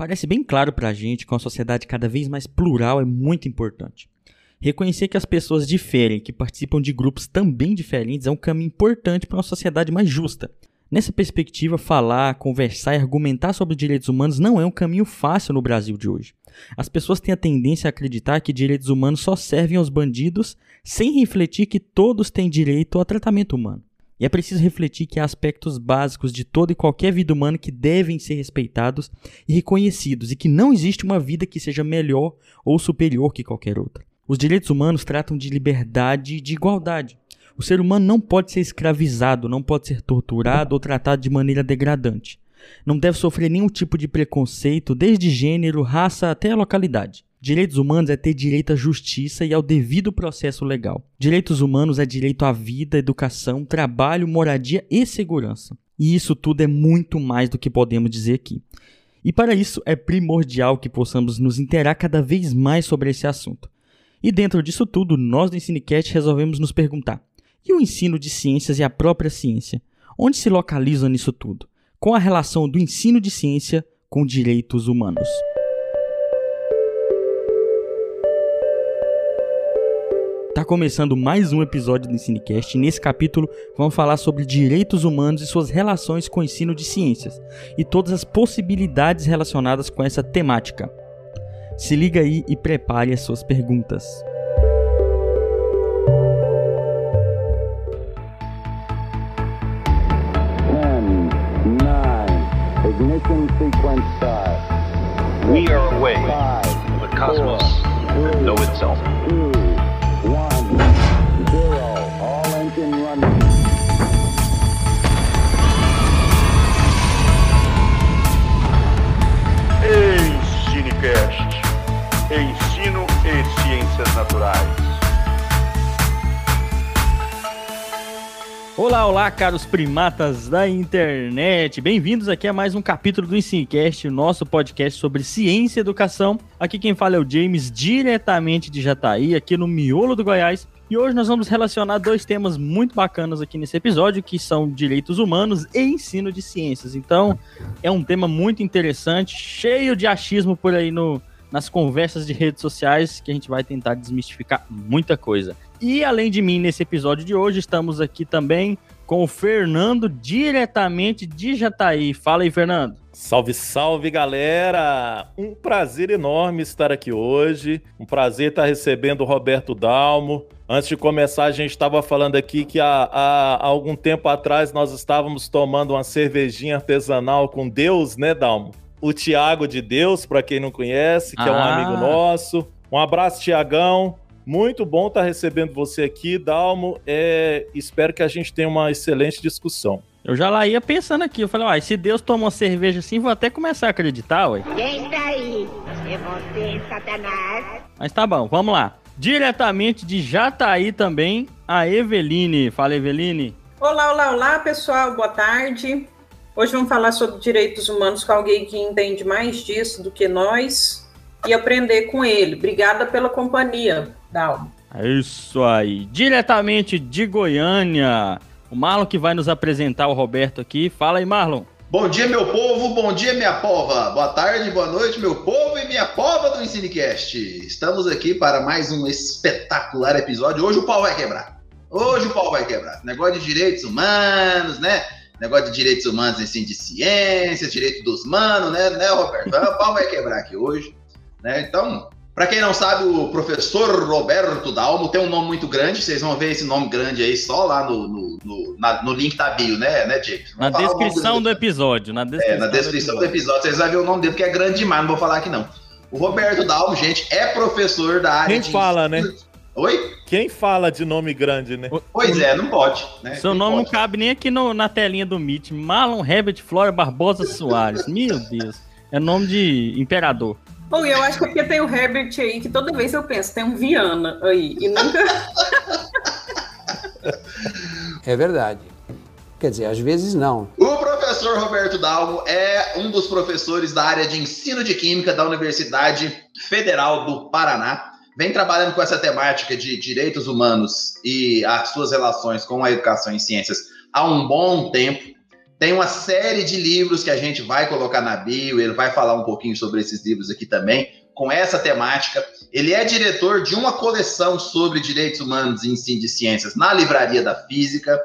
Parece bem claro para a gente que uma sociedade cada vez mais plural é muito importante. Reconhecer que as pessoas diferem, que participam de grupos também diferentes, é um caminho importante para uma sociedade mais justa. Nessa perspectiva, falar, conversar e argumentar sobre direitos humanos não é um caminho fácil no Brasil de hoje. As pessoas têm a tendência a acreditar que direitos humanos só servem aos bandidos, sem refletir que todos têm direito ao tratamento humano. E é preciso refletir que há aspectos básicos de toda e qualquer vida humana que devem ser respeitados e reconhecidos, e que não existe uma vida que seja melhor ou superior que qualquer outra. Os direitos humanos tratam de liberdade e de igualdade. O ser humano não pode ser escravizado, não pode ser torturado ou tratado de maneira degradante. Não deve sofrer nenhum tipo de preconceito, desde gênero, raça até localidade. Direitos humanos é ter direito à justiça e ao devido processo legal. Direitos humanos é direito à vida, educação, trabalho, moradia e segurança. E isso tudo é muito mais do que podemos dizer aqui. E para isso é primordial que possamos nos interar cada vez mais sobre esse assunto. E dentro disso tudo, nós do Ensinecast resolvemos nos perguntar: e o ensino de ciências e a própria ciência? Onde se localiza nisso tudo? Com a relação do ensino de ciência com direitos humanos? Tá começando mais um episódio do Ensinecast e nesse capítulo vamos falar sobre direitos humanos e suas relações com o ensino de ciências e todas as possibilidades relacionadas com essa temática. Se liga aí e prepare as suas perguntas. ignition sequence start. We are away. The cosmos know itself. Ensino e Ciências Naturais. Olá, olá, caros primatas da internet. Bem-vindos aqui a mais um capítulo do Ensinecast, nosso podcast sobre ciência e educação. Aqui quem fala é o James, diretamente de Jataí, aqui no miolo do Goiás. E hoje nós vamos relacionar dois temas muito bacanas aqui nesse episódio, que são direitos humanos e ensino de ciências. Então, é um tema muito interessante, cheio de achismo por aí no, nas conversas de redes sociais que a gente vai tentar desmistificar muita coisa. E além de mim, nesse episódio de hoje, estamos aqui também com o Fernando, diretamente de Jataí. Fala aí, Fernando. Salve, salve, galera! Um prazer enorme estar aqui hoje. Um prazer estar recebendo o Roberto Dalmo. Antes de começar, a gente estava falando aqui que há, há, há, algum tempo atrás nós estávamos tomando uma cervejinha artesanal com Deus, né, Dalmo? O Tiago de Deus, para quem não conhece, que ah. é um ah. amigo nosso. Um abraço, Tiagão. Muito bom estar tá recebendo você aqui, Dalmo. É, espero que a gente tenha uma excelente discussão. Eu já lá ia pensando aqui, eu falei, uai, se Deus toma uma cerveja assim, vou até começar a acreditar, ué. Quem tá aí? É você, Satanás. Mas tá bom, vamos lá. Diretamente de Jataí também, a Eveline. Fala, Eveline. Olá, olá, olá, pessoal, boa tarde. Hoje vamos falar sobre direitos humanos com alguém que entende mais disso do que nós e aprender com ele. Obrigada pela companhia, Dalmo. É isso aí. Diretamente de Goiânia, o Marlon que vai nos apresentar o Roberto aqui. Fala aí, Marlon. Bom dia, meu povo, bom dia, minha pova. Boa tarde, boa noite, meu povo e minha pova do Ensinecast. Estamos aqui para mais um espetacular episódio. Hoje o pau vai quebrar. Hoje o pau vai quebrar. Negócio de direitos humanos, né? Negócio de direitos humanos, assim, de ciências, direito dos manos, né, né, Roberto? O pau vai quebrar aqui hoje, né? Então, para quem não sabe, o professor Roberto Dalmo tem um nome muito grande, vocês vão ver esse nome grande aí só lá no, no, no, na, no link da bio, né, né, James? Na descrição do episódio, na descrição, é, na descrição do, episódio. do episódio, vocês vão ver o nome dele, porque é grande demais, não vou falar aqui não. O Roberto Dalmo, gente, é professor da área Quem de... fala, né? Oi? Quem fala de nome grande, né? Pois é, não pode. Né? Seu nome pode. não cabe nem aqui no, na telinha do Meet. Marlon Herbert Flora Barbosa Soares. Meu Deus. É nome de imperador. Bom, eu acho que porque tem o Herbert aí, que toda vez eu penso, tem um Viana aí. E nunca. é verdade. Quer dizer, às vezes não. O professor Roberto Dalmo é um dos professores da área de ensino de química da Universidade Federal do Paraná vem trabalhando com essa temática de direitos humanos e as suas relações com a educação em ciências há um bom tempo. Tem uma série de livros que a gente vai colocar na bio, ele vai falar um pouquinho sobre esses livros aqui também, com essa temática. Ele é diretor de uma coleção sobre direitos humanos e ensino de ciências na Livraria da Física,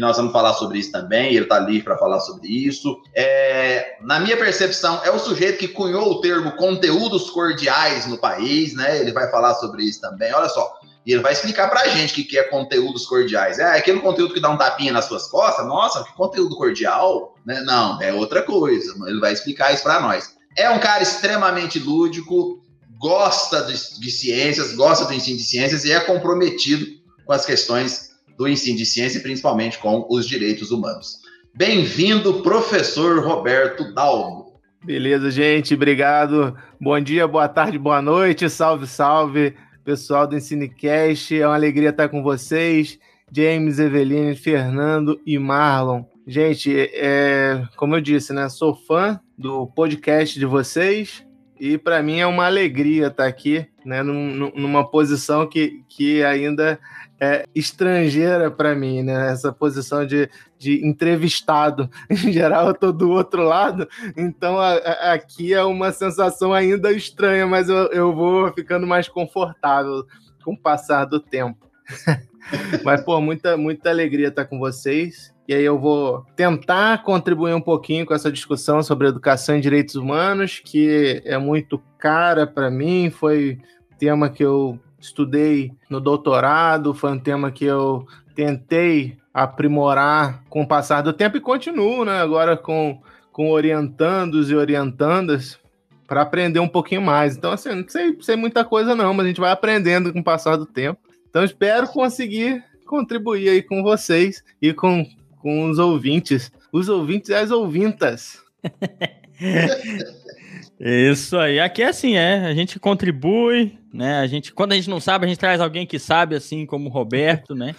nós vamos falar sobre isso também, ele está ali para falar sobre isso. É, na minha percepção, é o sujeito que cunhou o termo conteúdos cordiais no país, né? Ele vai falar sobre isso também. Olha só, e ele vai explicar para a gente o que, que é conteúdos cordiais. É aquele conteúdo que dá um tapinha nas suas costas? Nossa, que conteúdo cordial? Né? Não, é outra coisa. Ele vai explicar isso para nós. É um cara extremamente lúdico, gosta de, de ciências, gosta do ensino de ciências e é comprometido com as questões do ensino de ciência, principalmente com os direitos humanos. Bem-vindo, professor Roberto Dalmo. Beleza, gente, obrigado. Bom dia, boa tarde, boa noite, salve, salve, pessoal do Ensinecast. É uma alegria estar com vocês. James, Eveline, Fernando e Marlon. Gente, é, como eu disse, né? Sou fã do podcast de vocês e para mim é uma alegria estar aqui, né? Num, numa posição que, que ainda é, estrangeira para mim, né? Essa posição de, de entrevistado. Em geral, eu tô do outro lado, então a, a, aqui é uma sensação ainda estranha, mas eu, eu vou ficando mais confortável com o passar do tempo. mas, pô, muita, muita alegria estar com vocês. E aí eu vou tentar contribuir um pouquinho com essa discussão sobre educação e direitos humanos, que é muito cara para mim, foi tema que eu estudei no doutorado, foi um tema que eu tentei aprimorar com o passar do tempo e continuo, né? Agora com, com orientandos e orientandas para aprender um pouquinho mais. Então, assim, não sei, sei muita coisa não, mas a gente vai aprendendo com o passar do tempo. Então, espero conseguir contribuir aí com vocês e com, com os ouvintes. Os ouvintes e as ouvintas. Isso aí. Aqui é assim, é. A gente contribui, né? A gente, quando a gente não sabe, a gente traz alguém que sabe, assim como o Roberto, né?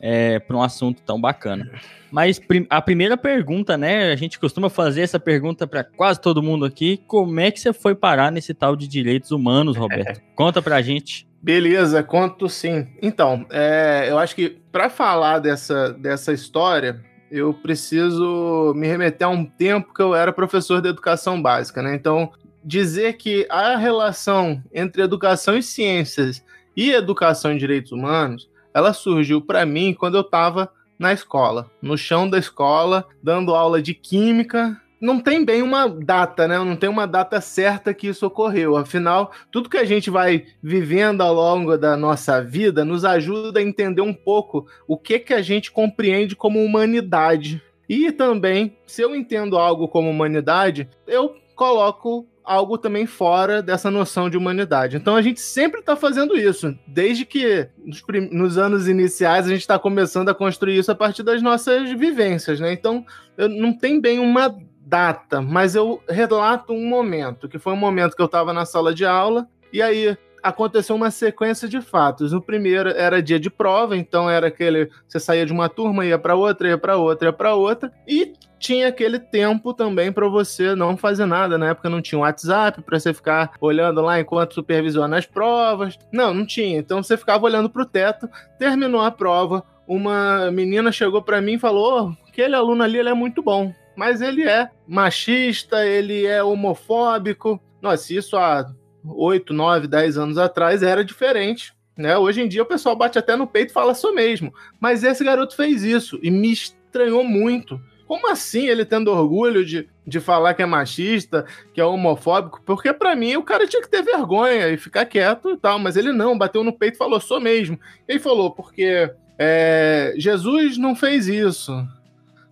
É, para um assunto tão bacana. Mas a primeira pergunta, né? A gente costuma fazer essa pergunta para quase todo mundo aqui. Como é que você foi parar nesse tal de direitos humanos, Roberto? Conta pra gente. Beleza, conto sim. Então, é, eu acho que para falar dessa, dessa história, eu preciso me remeter a um tempo que eu era professor de educação básica, né? Então, dizer que a relação entre educação e ciências e educação e direitos humanos, ela surgiu para mim quando eu estava na escola, no chão da escola, dando aula de química não tem bem uma data, né? Não tem uma data certa que isso ocorreu. Afinal, tudo que a gente vai vivendo ao longo da nossa vida nos ajuda a entender um pouco o que que a gente compreende como humanidade. E também, se eu entendo algo como humanidade, eu coloco algo também fora dessa noção de humanidade. Então a gente sempre está fazendo isso, desde que nos, nos anos iniciais a gente está começando a construir isso a partir das nossas vivências, né? Então eu, não tem bem uma data, mas eu relato um momento, que foi um momento que eu estava na sala de aula, e aí aconteceu uma sequência de fatos. O primeiro era dia de prova, então era aquele você saía de uma turma, ia para outra, ia para outra, ia para outra, e tinha aquele tempo também para você não fazer nada. Na época não tinha WhatsApp para você ficar olhando lá enquanto supervisiona as provas. Não, não tinha. Então você ficava olhando para o teto, terminou a prova, uma menina chegou para mim e falou: oh, aquele aluno ali ele é muito bom mas ele é machista, ele é homofóbico. Nossa, isso há 8, 9, 10 anos atrás era diferente. Né? Hoje em dia o pessoal bate até no peito e fala sou mesmo. Mas esse garoto fez isso e me estranhou muito. Como assim ele tendo orgulho de, de falar que é machista, que é homofóbico? Porque para mim o cara tinha que ter vergonha e ficar quieto e tal. Mas ele não, bateu no peito e falou, sou mesmo. Ele falou, porque é, Jesus não fez isso.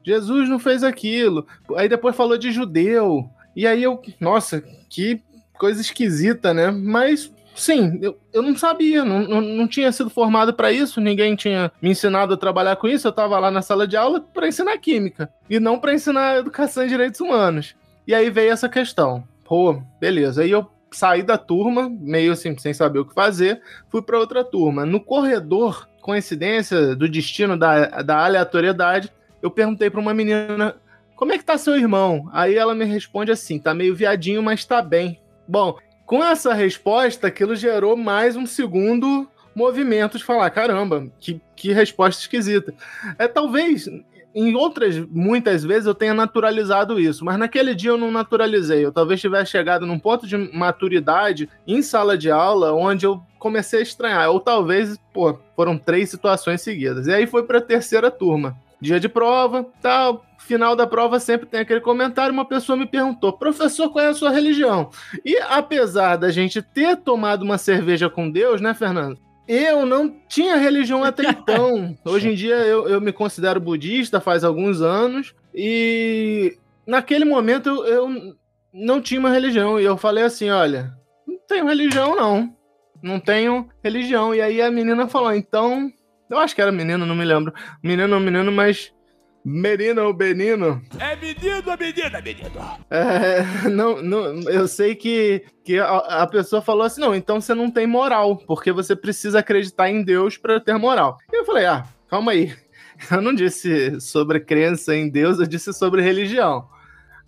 Jesus não fez aquilo. Aí depois falou de judeu. E aí eu, nossa, que coisa esquisita, né? Mas sim, eu, eu não sabia, não, não, não tinha sido formado para isso, ninguém tinha me ensinado a trabalhar com isso. Eu estava lá na sala de aula para ensinar química e não para ensinar educação e direitos humanos. E aí veio essa questão. Pô, beleza. Aí eu saí da turma, meio assim, sem saber o que fazer, fui para outra turma. No corredor, coincidência do destino da, da aleatoriedade, eu perguntei para uma menina como é que tá seu irmão? Aí ela me responde assim: tá meio viadinho, mas tá bem. Bom, com essa resposta, aquilo gerou mais um segundo movimento de falar: caramba, que, que resposta esquisita. É talvez em outras, muitas vezes, eu tenha naturalizado isso, mas naquele dia eu não naturalizei. Eu talvez tivesse chegado num ponto de maturidade em sala de aula onde eu comecei a estranhar. Ou talvez, pô, foram três situações seguidas. E aí foi para a terceira turma. Dia de prova, tal. Final da prova sempre tem aquele comentário. Uma pessoa me perguntou, professor, qual é a sua religião? E apesar da gente ter tomado uma cerveja com Deus, né, Fernando? Eu não tinha religião até então. Hoje em dia eu, eu me considero budista faz alguns anos. E naquele momento eu, eu não tinha uma religião. E eu falei assim: olha, não tenho religião, não. Não tenho religião. E aí a menina falou: então eu acho que era menino, não me lembro. Menino ou menino, mas. Menino ou menino? É menino ou menina, menino? É, não, não, eu sei que, que a, a, pessoa falou assim: não, então você não tem moral, porque você precisa acreditar em Deus para ter moral. E eu falei: ah, calma aí. Eu não disse sobre crença em Deus, eu disse sobre religião.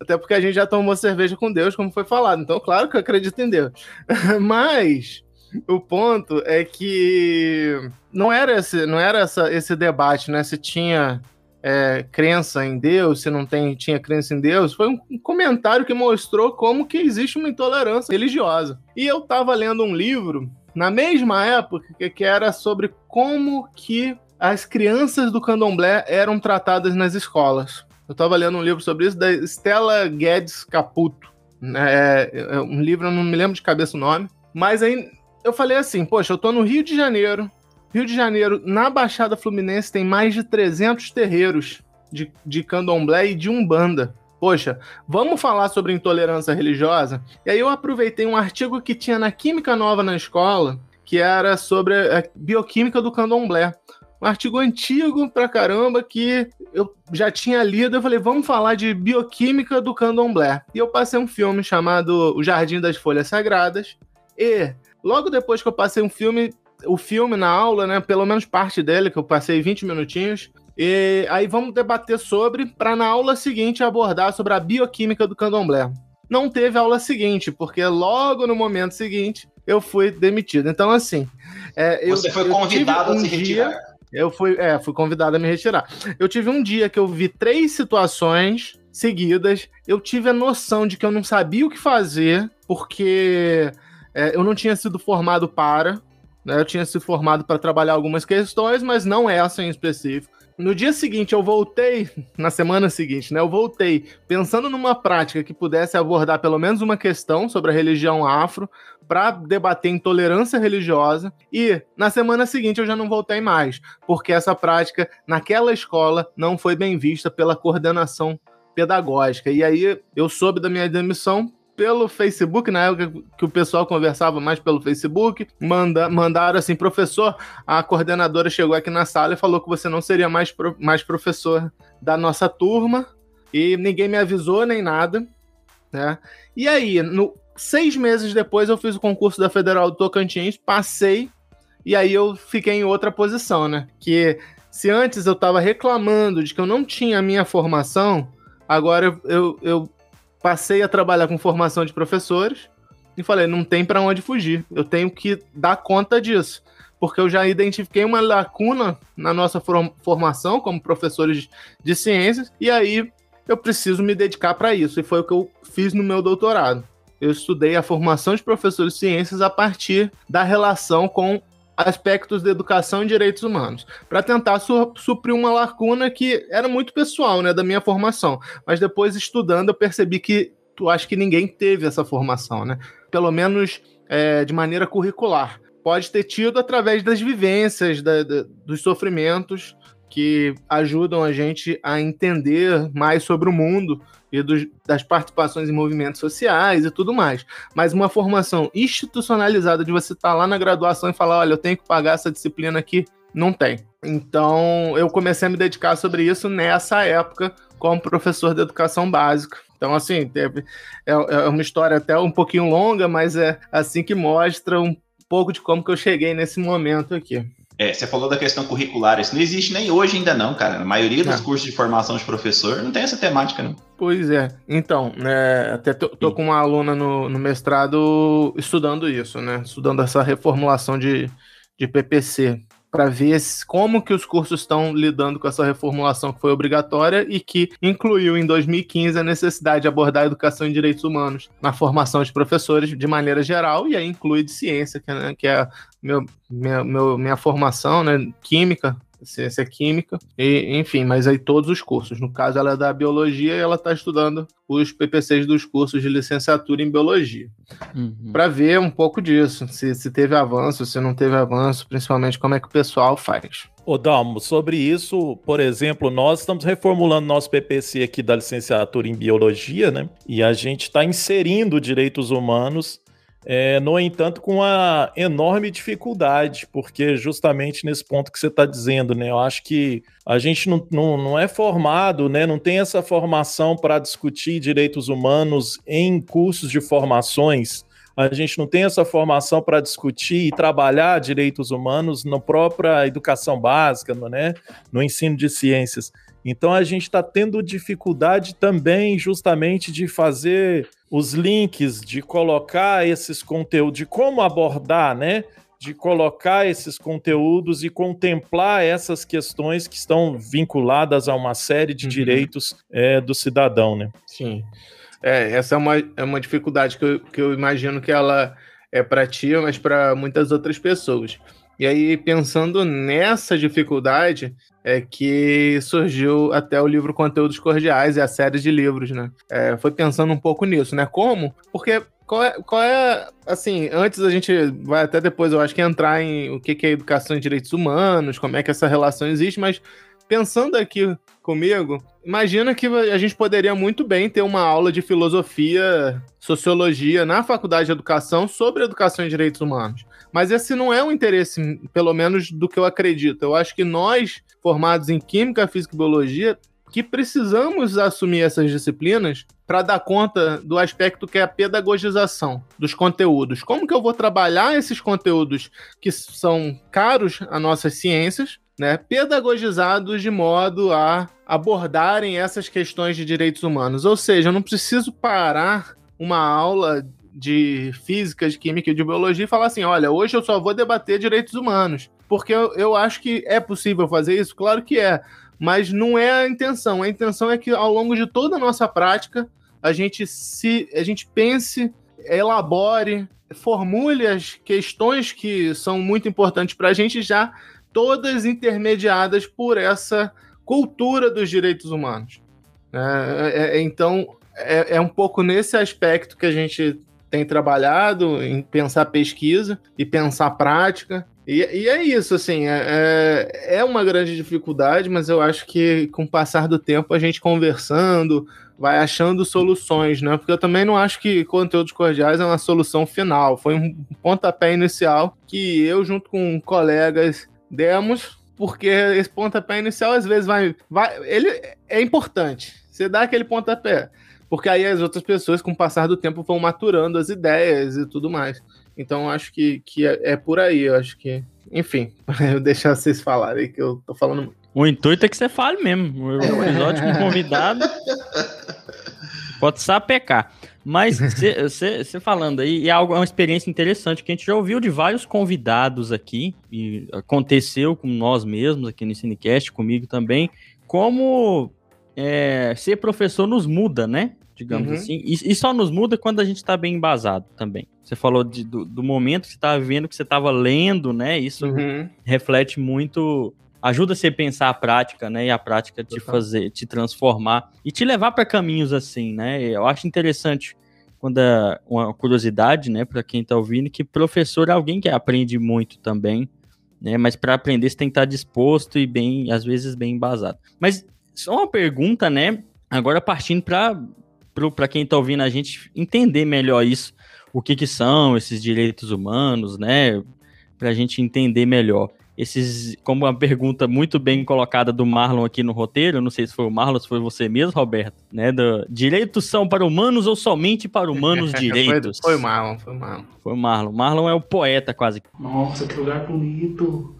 Até porque a gente já tomou cerveja com Deus, como foi falado. Então, claro que eu acredito em Deus. Mas o ponto é que não era esse, não era essa, esse debate, né? Se tinha é, crença em Deus, se não tem, tinha crença em Deus, foi um comentário que mostrou como que existe uma intolerância religiosa. E eu estava lendo um livro na mesma época que era sobre como que as crianças do candomblé eram tratadas nas escolas. Eu estava lendo um livro sobre isso da Stella Guedes Caputo. É, é um livro, eu não me lembro de cabeça o nome. Mas aí eu falei assim, poxa, eu tô no Rio de Janeiro. Rio de Janeiro, na Baixada Fluminense, tem mais de 300 terreiros de, de candomblé e de umbanda. Poxa, vamos falar sobre intolerância religiosa? E aí eu aproveitei um artigo que tinha na Química Nova na escola, que era sobre a bioquímica do candomblé. Um artigo antigo pra caramba que eu já tinha lido. Eu falei, vamos falar de bioquímica do candomblé. E eu passei um filme chamado O Jardim das Folhas Sagradas. E Logo depois que eu passei um filme, o filme na aula, né? Pelo menos parte dele, que eu passei 20 minutinhos. E aí vamos debater sobre, para na aula seguinte abordar sobre a bioquímica do candomblé. Não teve aula seguinte, porque logo no momento seguinte eu fui demitido. Então, assim. É, eu, Você foi convidado um a se retirar. Dia, eu fui, é, fui convidado a me retirar. Eu tive um dia que eu vi três situações seguidas. Eu tive a noção de que eu não sabia o que fazer, porque é, eu não tinha sido formado para, né? Eu tinha sido formado para trabalhar algumas questões, mas não essa em específico. No dia seguinte, eu voltei, na semana seguinte, né? Eu voltei pensando numa prática que pudesse abordar pelo menos uma questão sobre a religião afro, para debater intolerância religiosa, e na semana seguinte eu já não voltei mais, porque essa prática naquela escola não foi bem vista pela coordenação pedagógica. E aí eu soube da minha demissão pelo Facebook, na época que o pessoal conversava mais pelo Facebook, manda, mandaram assim, professor, a coordenadora chegou aqui na sala e falou que você não seria mais, pro, mais professor da nossa turma, e ninguém me avisou nem nada, né? E aí, no, seis meses depois, eu fiz o concurso da Federal do Tocantins, passei, e aí eu fiquei em outra posição, né? Que se antes eu estava reclamando de que eu não tinha a minha formação, agora eu, eu passei a trabalhar com formação de professores e falei, não tem para onde fugir, eu tenho que dar conta disso, porque eu já identifiquei uma lacuna na nossa formação como professores de ciências e aí eu preciso me dedicar para isso e foi o que eu fiz no meu doutorado. Eu estudei a formação de professores de ciências a partir da relação com aspectos de educação e direitos humanos, para tentar su suprir uma lacuna que era muito pessoal, né, da minha formação. Mas depois estudando eu percebi que tu acho que ninguém teve essa formação, né? Pelo menos é, de maneira curricular. Pode ter tido através das vivências, da, da, dos sofrimentos que ajudam a gente a entender mais sobre o mundo e dos, das participações em movimentos sociais e tudo mais. Mas uma formação institucionalizada de você estar tá lá na graduação e falar, olha, eu tenho que pagar essa disciplina aqui, não tem. Então, eu comecei a me dedicar sobre isso nessa época como professor de educação básica. Então, assim, teve, é, é uma história até um pouquinho longa, mas é assim que mostra um pouco de como que eu cheguei nesse momento aqui. É, você falou da questão curricular, isso não existe nem hoje ainda não, cara. A maioria dos é. cursos de formação de professor não tem essa temática, não. Pois é. Então, é, até tô, tô, com uma aluna no, no, mestrado estudando isso, né? Estudando essa reformulação de, de PPC. Para ver como que os cursos estão lidando com essa reformulação que foi obrigatória e que incluiu em 2015 a necessidade de abordar a educação em direitos humanos na formação de professores de maneira geral e aí inclui de ciência, que, né, que é meu, minha, meu, minha formação, né, química, ciência química, e, enfim, mas aí todos os cursos. No caso, ela é da biologia e ela está estudando os PPCs dos cursos de licenciatura em biologia. Uhum. Para ver um pouco disso, se, se teve avanço, se não teve avanço, principalmente como é que o pessoal faz. Ô Dalmo, sobre isso, por exemplo, nós estamos reformulando nosso PPC aqui da licenciatura em biologia, né? E a gente está inserindo direitos humanos é, no entanto, com uma enorme dificuldade, porque justamente nesse ponto que você está dizendo, né? Eu acho que a gente não, não, não é formado, né? Não tem essa formação para discutir direitos humanos em cursos de formações. A gente não tem essa formação para discutir e trabalhar direitos humanos na própria educação básica, né? No ensino de ciências. Então a gente está tendo dificuldade também, justamente, de fazer os links, de colocar esses conteúdos, de como abordar, né? De colocar esses conteúdos e contemplar essas questões que estão vinculadas a uma série de uhum. direitos é, do cidadão, né? Sim. É, essa é uma, é uma dificuldade que eu, que eu imagino que ela é para ti, mas para muitas outras pessoas. E aí, pensando nessa dificuldade, é que surgiu até o livro Conteúdos Cordiais e a série de livros, né? É, foi pensando um pouco nisso, né? Como? Porque qual é, qual é, assim, antes a gente vai até depois, eu acho que entrar em o que é educação em direitos humanos, como é que essa relação existe, mas pensando aqui comigo, imagina que a gente poderia muito bem ter uma aula de filosofia, sociologia na faculdade de educação sobre educação em direitos humanos. Mas esse não é um interesse, pelo menos do que eu acredito. Eu acho que nós, formados em Química, Física e Biologia, que precisamos assumir essas disciplinas para dar conta do aspecto que é a pedagogização dos conteúdos. Como que eu vou trabalhar esses conteúdos que são caros a nossas ciências, né, pedagogizados de modo a abordarem essas questões de direitos humanos? Ou seja, eu não preciso parar uma aula de física, de química e de biologia e falar assim: olha, hoje eu só vou debater direitos humanos. Porque eu, eu acho que é possível fazer isso? Claro que é. Mas não é a intenção. A intenção é que ao longo de toda a nossa prática, a gente se a gente pense, elabore, formule as questões que são muito importantes para a gente já, todas intermediadas por essa cultura dos direitos humanos. É, é, é então, é, é, um pouco nesse aspecto que a gente tem trabalhado em pensar pesquisa e pensar prática. E, e é isso, assim, é, é, é uma grande dificuldade, mas eu acho que com o passar do tempo a gente conversando vai achando soluções, né? Porque eu também não acho que conteúdos cordiais é uma solução final. Foi um pontapé inicial que eu, junto com colegas, demos, porque esse pontapé inicial às vezes vai. vai ele é importante. Você dá aquele pontapé. Porque aí as outras pessoas, com o passar do tempo, vão maturando as ideias e tudo mais. Então acho que, que é, é por aí. Eu acho que. Enfim, eu vou deixar vocês falarem, que eu tô falando muito. O intuito é que você fale mesmo. O episódio com convidado pode sapecar. Mas você falando aí, é algo, é uma experiência interessante que a gente já ouviu de vários convidados aqui, e aconteceu com nós mesmos aqui no Cinecast, comigo também, como é, ser professor nos muda, né? Digamos uhum. assim. E, e, só nos muda quando a gente está bem embasado também. Você falou de, do, do, momento que você estava vendo, que você estava lendo, né? Isso uhum. reflete muito. Ajuda você a pensar a prática, né? E a prática te fazer, te transformar e te levar para caminhos assim, né? Eu acho interessante quando é uma curiosidade, né, para quem está ouvindo, que professor é alguém que aprende muito também, né? Mas para aprender você tem que estar tá disposto e bem, às vezes bem embasado. Mas só uma pergunta, né? Agora partindo para quem está ouvindo a gente entender melhor isso, o que, que são esses direitos humanos, né? Para a gente entender melhor. Esses, como uma pergunta muito bem colocada do Marlon aqui no roteiro, não sei se foi o Marlon, se foi você mesmo, Roberto, né? Do, direitos são para humanos ou somente para humanos direitos? foi, foi Marlon, foi Marlon. Foi Marlon. Marlon é o poeta quase. Nossa, que lugar bonito.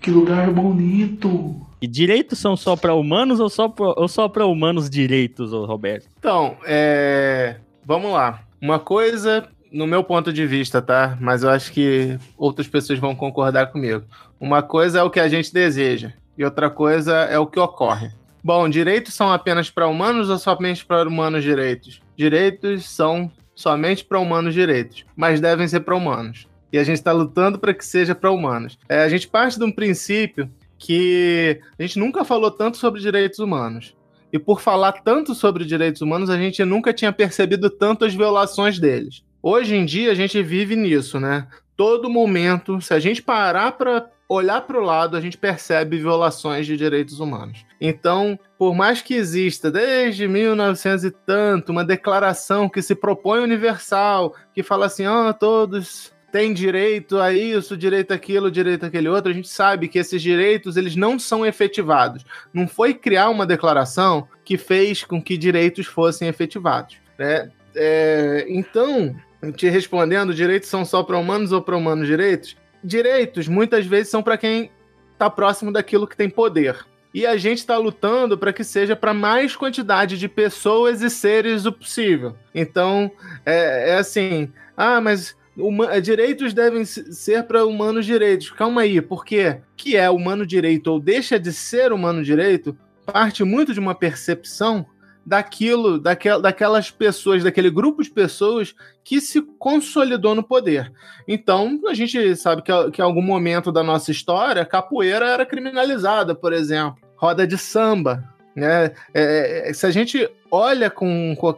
Que lugar bonito. E direitos são só para humanos ou só ou só para humanos direitos, Roberto? Então, é... vamos lá. Uma coisa no meu ponto de vista, tá? Mas eu acho que outras pessoas vão concordar comigo. Uma coisa é o que a gente deseja e outra coisa é o que ocorre. Bom, direitos são apenas para humanos ou somente para humanos direitos? Direitos são somente para humanos direitos, mas devem ser para humanos. E a gente está lutando para que seja para humanos. É, a gente parte de um princípio que a gente nunca falou tanto sobre direitos humanos. E por falar tanto sobre direitos humanos, a gente nunca tinha percebido tanto as violações deles. Hoje em dia a gente vive nisso, né? Todo momento, se a gente parar para olhar para o lado, a gente percebe violações de direitos humanos. Então, por mais que exista desde 1900 e tanto uma declaração que se propõe universal, que fala assim, ah, todos têm direito a isso, direito aquilo, direito aquele outro, a gente sabe que esses direitos eles não são efetivados. Não foi criar uma declaração que fez com que direitos fossem efetivados. Né? É, então, te respondendo, direitos são só para humanos ou para humanos direitos? Direitos muitas vezes são para quem está próximo daquilo que tem poder. E a gente está lutando para que seja para mais quantidade de pessoas e seres o possível. Então, é, é assim: ah, mas uma, direitos devem ser para humanos direitos. Calma aí, porque que é humano direito ou deixa de ser humano direito parte muito de uma percepção daquilo, daquel, daquelas pessoas, daquele grupo de pessoas que se consolidou no poder. Então, a gente sabe que, que em algum momento da nossa história, capoeira era criminalizada, por exemplo, roda de samba. Né? É, é se a gente olha com, com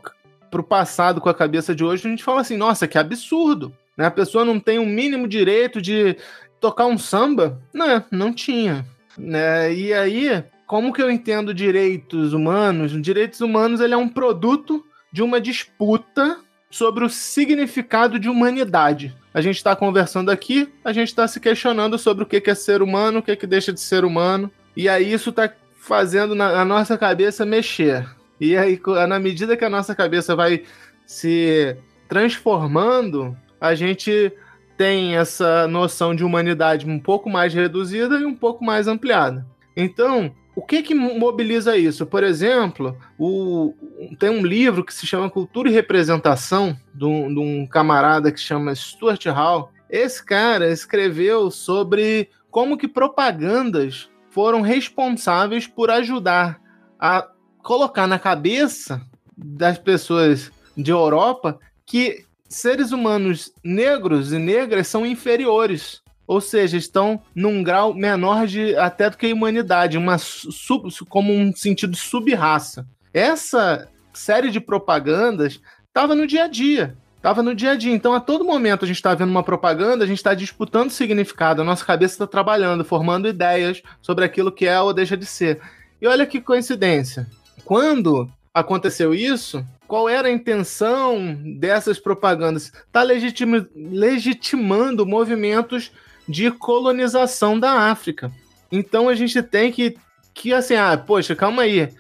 para o passado com a cabeça de hoje, a gente fala assim: nossa, que absurdo! Né? A pessoa não tem o um mínimo direito de tocar um samba? Não, não tinha. Né? E aí, como que eu entendo direitos humanos? Direitos humanos ele é um produto de uma disputa sobre o significado de humanidade. A gente está conversando aqui, a gente está se questionando sobre o que é ser humano, o que, que deixa de ser humano. E aí isso está fazendo a nossa cabeça mexer. E aí, na medida que a nossa cabeça vai se transformando, a gente tem essa noção de humanidade um pouco mais reduzida e um pouco mais ampliada. Então, o que que mobiliza isso? Por exemplo, o, tem um livro que se chama Cultura e Representação, de um, de um camarada que chama Stuart Hall. Esse cara escreveu sobre como que propagandas foram responsáveis por ajudar a colocar na cabeça das pessoas de Europa que seres humanos negros e negras são inferiores. Ou seja, estão num grau menor de até do que a humanidade, uma sub, como um sentido sub-raça. Essa série de propagandas estava no dia a dia. Estava no dia a dia. Então, a todo momento a gente está vendo uma propaganda, a gente está disputando significado, a nossa cabeça está trabalhando, formando ideias sobre aquilo que é ou deixa de ser. E olha que coincidência. Quando aconteceu isso, qual era a intenção dessas propagandas? Está legitima, legitimando movimentos de colonização da África. Então a gente tem que, que assim, ah, poxa, calma aí.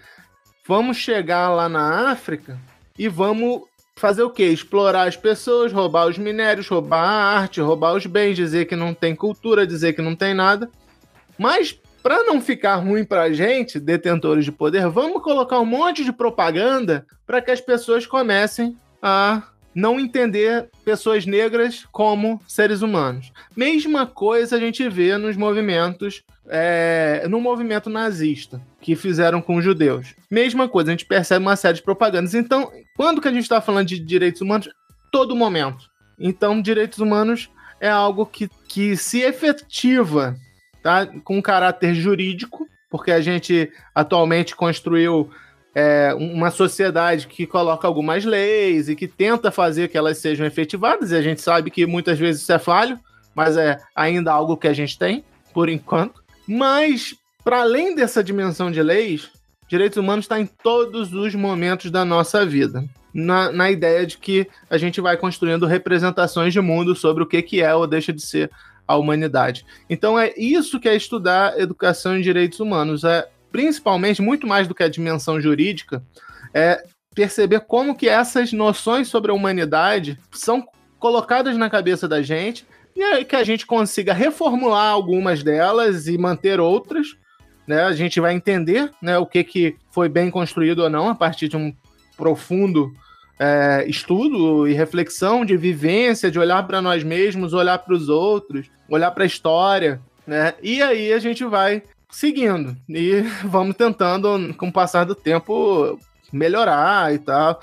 Vamos chegar lá na África e vamos fazer o quê? Explorar as pessoas, roubar os minérios, roubar a arte, roubar os bens, dizer que não tem cultura, dizer que não tem nada. Mas para não ficar ruim para a gente, detentores de poder, vamos colocar um monte de propaganda para que as pessoas comecem a não entender pessoas negras como seres humanos. Mesma coisa a gente vê nos movimentos, é, no movimento nazista que fizeram com os judeus. Mesma coisa, a gente percebe uma série de propagandas. Então, quando que a gente está falando de direitos humanos? Todo momento. Então, direitos humanos é algo que, que se efetiva tá? com caráter jurídico, porque a gente atualmente construiu é, uma sociedade que coloca algumas leis e que tenta fazer que elas sejam efetivadas, e a gente sabe que muitas vezes isso é falho, mas é ainda algo que a gente tem, por enquanto. Mas, para além dessa dimensão de leis, direitos humanos está em todos os momentos da nossa vida. Na, na ideia de que a gente vai construindo representações de mundo sobre o que, que é ou deixa de ser a humanidade. Então é isso que é estudar educação e direitos humanos, é principalmente muito mais do que a dimensão jurídica, é perceber como que essas noções sobre a humanidade são colocadas na cabeça da gente e aí que a gente consiga reformular algumas delas e manter outras, né? A gente vai entender, né, o que que foi bem construído ou não a partir de um profundo é, estudo e reflexão, de vivência, de olhar para nós mesmos, olhar para os outros, olhar para a história, né? E aí a gente vai seguindo e vamos tentando, com o passar do tempo, melhorar e tal.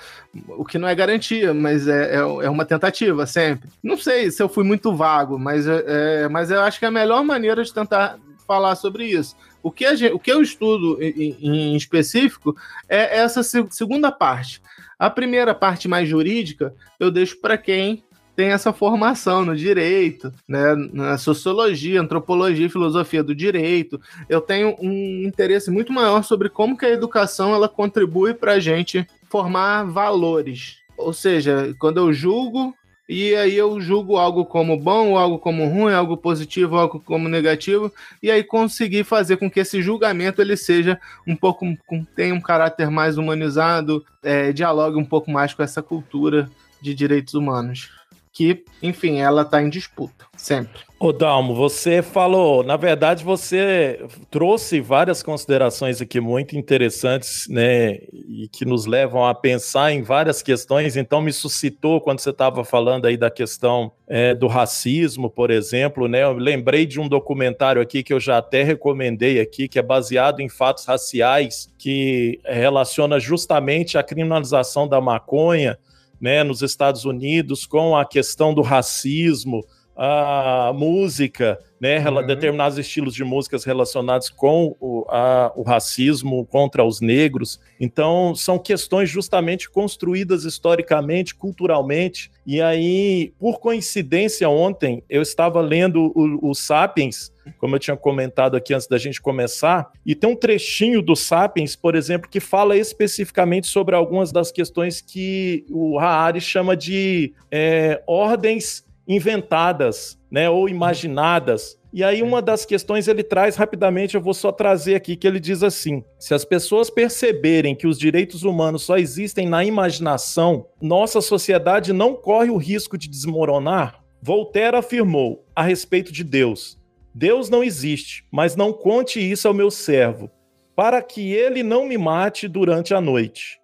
O que não é garantia, mas é, é, é, uma tentativa sempre. Não sei se eu fui muito vago, mas, é, é mas eu acho que é a melhor maneira de tentar falar sobre isso. O que, gente, o que eu estudo em, em específico é essa segunda parte. A primeira parte mais jurídica eu deixo para quem tem essa formação no direito, né, na sociologia, antropologia, filosofia do direito. Eu tenho um interesse muito maior sobre como que a educação ela contribui para a gente formar valores. Ou seja, quando eu julgo e aí eu julgo algo como bom, algo como ruim, algo positivo, algo como negativo, e aí conseguir fazer com que esse julgamento ele seja um pouco tenha um caráter mais humanizado, é, dialogue um pouco mais com essa cultura de direitos humanos que, enfim, ela está em disputa, sempre. Ô Dalmo, você falou, na verdade você trouxe várias considerações aqui muito interessantes, né, e que nos levam a pensar em várias questões, então me suscitou quando você estava falando aí da questão é, do racismo, por exemplo, né, eu lembrei de um documentário aqui que eu já até recomendei aqui, que é baseado em fatos raciais, que relaciona justamente a criminalização da maconha, né, nos Estados Unidos com a questão do racismo, a música, né, uhum. determinados estilos de músicas relacionados com o, a, o racismo contra os negros. Então, são questões justamente construídas historicamente, culturalmente. E aí, por coincidência, ontem eu estava lendo o, o Sapiens, como eu tinha comentado aqui antes da gente começar, e tem um trechinho do Sapiens, por exemplo, que fala especificamente sobre algumas das questões que o Harari chama de é, ordens inventadas, né, ou imaginadas. E aí uma das questões ele traz rapidamente, eu vou só trazer aqui que ele diz assim: se as pessoas perceberem que os direitos humanos só existem na imaginação, nossa sociedade não corre o risco de desmoronar. Voltaire afirmou a respeito de Deus: Deus não existe, mas não conte isso ao meu servo, para que ele não me mate durante a noite.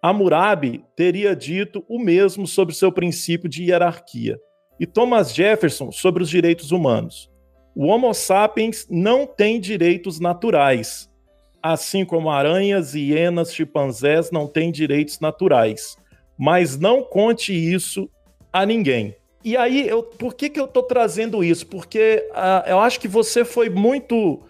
Hammurabi teria dito o mesmo sobre seu princípio de hierarquia e Thomas Jefferson sobre os direitos humanos. O Homo sapiens não tem direitos naturais, assim como aranhas, hienas, chimpanzés não têm direitos naturais. Mas não conte isso a ninguém. E aí, eu, por que, que eu estou trazendo isso? Porque uh, eu acho que você foi muito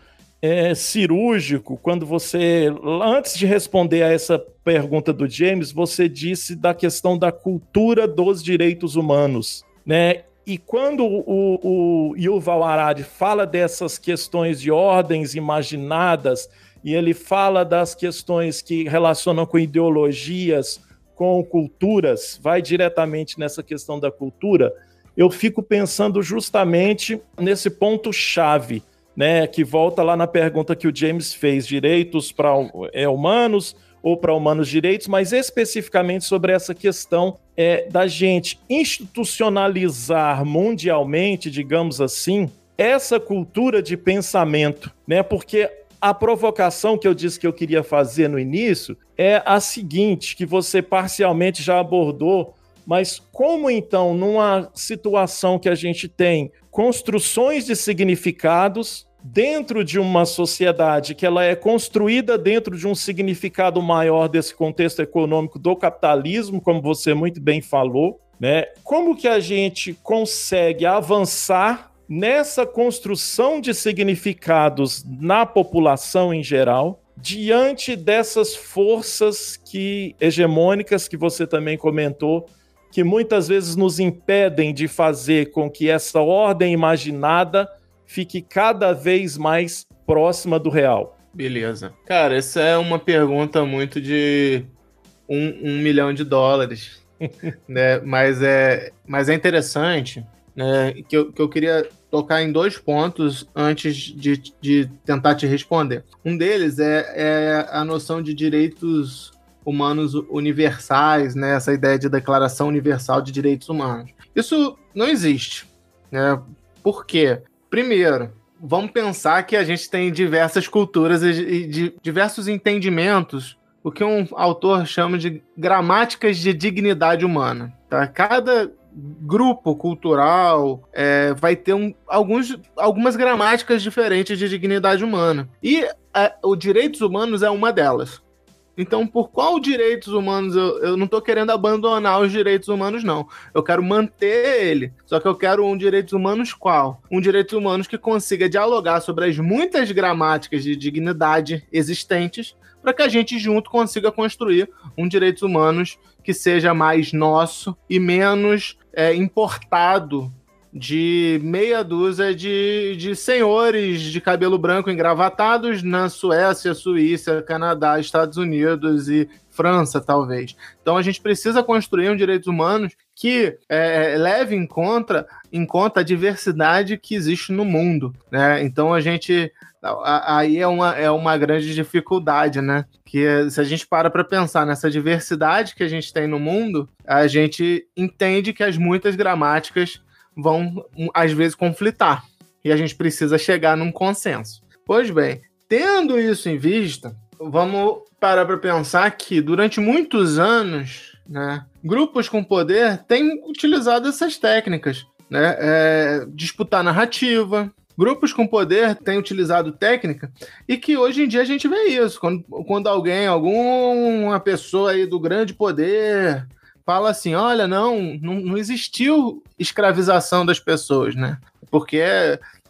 é, cirúrgico quando você, antes de responder a essa pergunta do James, você disse da questão da cultura dos direitos humanos né? E quando o, o Yuval Harari fala dessas questões de ordens imaginadas, e ele fala das questões que relacionam com ideologias, com culturas, vai diretamente nessa questão da cultura, eu fico pensando justamente nesse ponto-chave, né, que volta lá na pergunta que o James fez: direitos para é, humanos ou para humanos direitos, mas especificamente sobre essa questão é, da gente institucionalizar mundialmente, digamos assim, essa cultura de pensamento, né? Porque a provocação que eu disse que eu queria fazer no início é a seguinte, que você parcialmente já abordou, mas como então, numa situação que a gente tem construções de significados dentro de uma sociedade que ela é construída dentro de um significado maior desse contexto econômico do capitalismo, como você muito bem falou, né? Como que a gente consegue avançar nessa construção de significados na população em geral? Diante dessas forças que hegemônicas que você também comentou, que muitas vezes nos impedem de fazer com que essa ordem imaginada fique cada vez mais próxima do real? Beleza. Cara, essa é uma pergunta muito de um, um milhão de dólares. né? mas, é, mas é interessante né, que, eu, que eu queria tocar em dois pontos antes de, de tentar te responder. Um deles é, é a noção de direitos humanos universais, né? essa ideia de declaração universal de direitos humanos. Isso não existe. Né? Por quê? Primeiro, vamos pensar que a gente tem diversas culturas e, diversos entendimentos o que um autor chama de gramáticas de dignidade humana. Tá? Cada grupo cultural é, vai ter um, alguns, algumas gramáticas diferentes de dignidade humana. E é, o direitos humanos é uma delas. Então, por qual direitos humanos eu, eu não estou querendo abandonar os direitos humanos, não. Eu quero manter ele. Só que eu quero um direitos humanos qual? Um direitos humanos que consiga dialogar sobre as muitas gramáticas de dignidade existentes para que a gente junto consiga construir um direitos humanos que seja mais nosso e menos é, importado de meia dúzia de, de senhores de cabelo branco engravatados na Suécia, Suíça, Canadá, Estados Unidos e França, talvez. Então a gente precisa construir um direitos humanos que é, leve em conta, em conta a diversidade que existe no mundo. Né? Então a gente aí é uma, é uma grande dificuldade, né? Que se a gente para para pensar nessa diversidade que a gente tem no mundo, a gente entende que as muitas gramáticas vão, às vezes, conflitar. E a gente precisa chegar num consenso. Pois bem, tendo isso em vista, vamos parar para pensar que durante muitos anos, né, grupos com poder têm utilizado essas técnicas. Né? É, disputar narrativa, grupos com poder têm utilizado técnica e que hoje em dia a gente vê isso. Quando, quando alguém, alguma pessoa aí do grande poder fala assim: olha, não, não, não existiu escravização das pessoas, né? Porque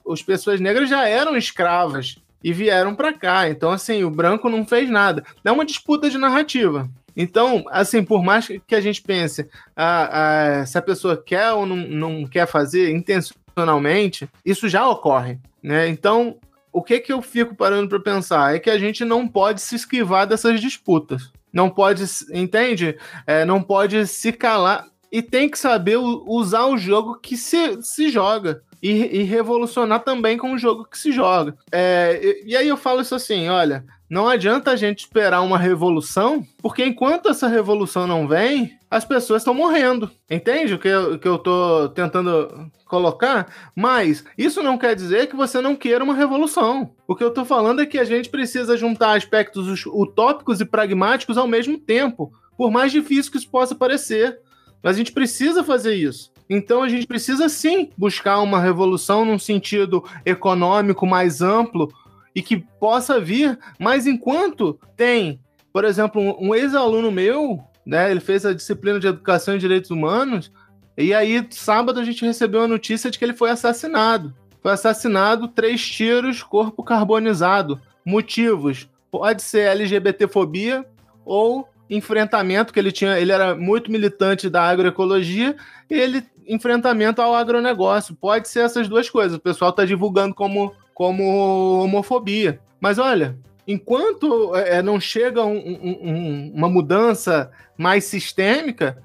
as pessoas negras já eram escravas e vieram para cá. Então, assim, o branco não fez nada. É uma disputa de narrativa. Então, assim, por mais que a gente pense ah, ah, se a pessoa quer ou não, não quer fazer intencionalmente, isso já ocorre, né? Então, o que que eu fico parando para pensar é que a gente não pode se esquivar dessas disputas não pode, entende? É, não pode se calar e tem que saber usar o jogo que se, se joga. E, e revolucionar também com o jogo que se joga. É, e, e aí eu falo isso assim: olha, não adianta a gente esperar uma revolução, porque enquanto essa revolução não vem, as pessoas estão morrendo. Entende o que eu, que eu tô tentando colocar? Mas isso não quer dizer que você não queira uma revolução. O que eu tô falando é que a gente precisa juntar aspectos utópicos e pragmáticos ao mesmo tempo, por mais difícil que isso possa parecer. Mas a gente precisa fazer isso. Então a gente precisa sim buscar uma revolução num sentido econômico mais amplo, e que possa vir, mas enquanto tem, por exemplo, um, um ex-aluno meu, né, ele fez a disciplina de Educação e Direitos Humanos, e aí sábado a gente recebeu a notícia de que ele foi assassinado. Foi assassinado, três tiros, corpo carbonizado. Motivos: pode ser LGBTfobia ou enfrentamento que ele tinha, ele era muito militante da agroecologia, e ele enfrentamento ao agronegócio. Pode ser essas duas coisas. O pessoal está divulgando como como homofobia. Mas olha, enquanto é, não chega um, um, uma mudança mais sistêmica,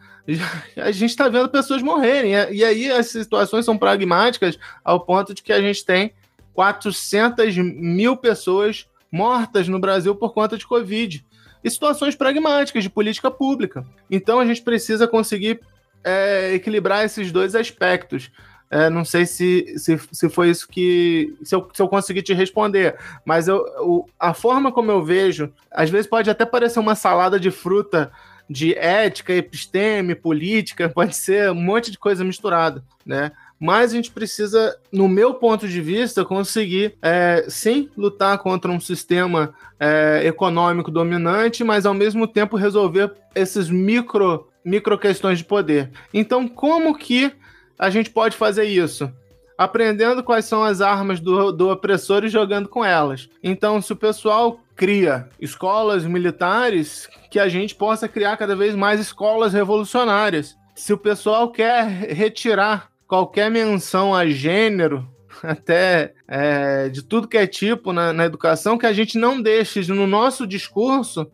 a gente está vendo pessoas morrerem. E aí as situações são pragmáticas ao ponto de que a gente tem 400 mil pessoas mortas no Brasil por conta de Covid. E situações pragmáticas de política pública. Então a gente precisa conseguir é, equilibrar esses dois aspectos. É, não sei se, se, se foi isso que. Se eu, se eu consegui te responder, mas eu, a forma como eu vejo, às vezes pode até parecer uma salada de fruta de ética, episteme, política, pode ser um monte de coisa misturada, né? Mas a gente precisa, no meu ponto de vista, conseguir, é, sim, lutar contra um sistema é, econômico dominante, mas ao mesmo tempo resolver esses micro, micro questões de poder. Então, como que a gente pode fazer isso? Aprendendo quais são as armas do, do opressor e jogando com elas. Então, se o pessoal cria escolas militares, que a gente possa criar cada vez mais escolas revolucionárias. Se o pessoal quer retirar qualquer menção a gênero, até é, de tudo que é tipo na, na educação, que a gente não deixe no nosso discurso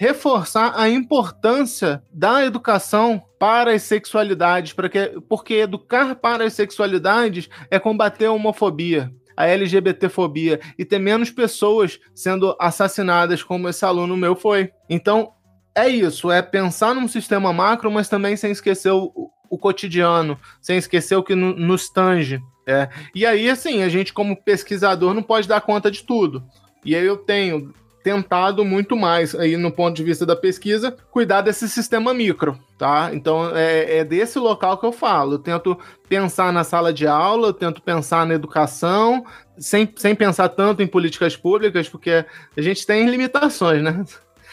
reforçar a importância da educação para as sexualidades, porque, porque educar para as sexualidades é combater a homofobia, a LGBTfobia e ter menos pessoas sendo assassinadas como esse aluno meu foi. Então, é isso, é pensar num sistema macro, mas também sem esquecer o, o cotidiano, sem esquecer o que no, nos tange. É. E aí, assim, a gente como pesquisador não pode dar conta de tudo. E aí eu tenho tentado muito mais, aí no ponto de vista da pesquisa, cuidar desse sistema micro, tá? Então é, é desse local que eu falo. Eu tento pensar na sala de aula, eu tento pensar na educação, sem, sem pensar tanto em políticas públicas, porque a gente tem limitações, né?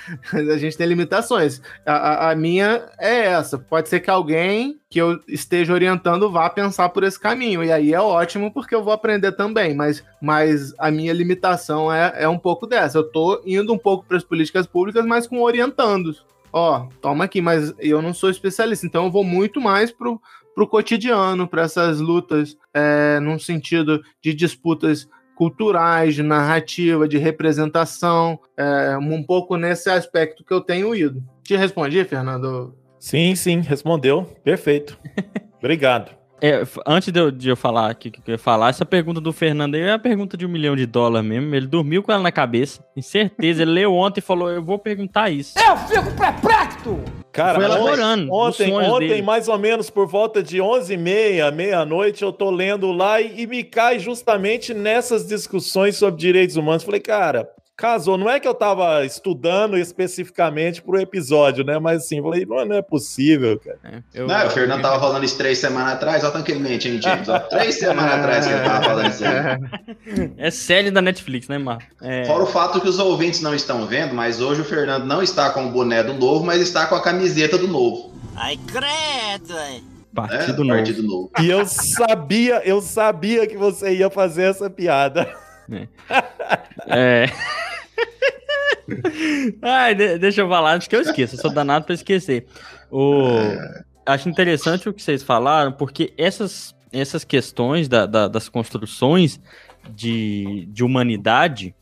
a gente tem limitações. A, a, a, minha é essa. Pode ser que alguém que eu esteja orientando vá pensar por esse caminho. E aí é ótimo porque eu vou aprender também. Mas, mas a minha limitação é, é um pouco dessa. Eu tô indo um pouco para as políticas públicas, mas com orientandos. Ó, toma aqui, mas eu não sou especialista, então eu vou muito mais pro, pro cotidiano, para essas lutas, é, num sentido de disputas culturais, de narrativa, de representação, é, um pouco nesse aspecto que eu tenho ido. Te respondi, Fernando? Sim, sim, respondeu. Perfeito. Obrigado. É, antes de eu, de eu falar aqui que eu ia falar, essa pergunta do Fernando aí é a pergunta de um milhão de dólares mesmo. Ele dormiu com ela na cabeça. Tem certeza. Ele leu ontem e falou: Eu vou perguntar isso. Eu fico perplexo! Cara, Foi elaborando. Ontem, ontem, ontem mais ou menos por volta de 11h30, meia-noite, eu tô lendo lá e, e me cai justamente nessas discussões sobre direitos humanos. Falei, cara, casou. Não é que eu tava estudando especificamente pro episódio, né? Mas assim, falei, não, não é possível, cara. É, eu, não, o Fernando tava falando isso três semanas atrás, olha tranquilamente, hein, James? Ó, três semanas atrás que ele tava falando isso aí. É série da Netflix, né, Mar? É... Fora o fato que os ouvintes não estão vendo, mas hoje o Fernando não está com o boné do novo, mas está com a camiseta do novo. Ai, credo, Partido, é, novo. Partido novo. E eu sabia, eu sabia que você ia fazer essa piada. É. é. Ai, de, deixa eu falar antes que eu esqueça. Eu sou danado pra esquecer. O, acho interessante o que vocês falaram, porque essas, essas questões da, da, das construções de, de humanidade,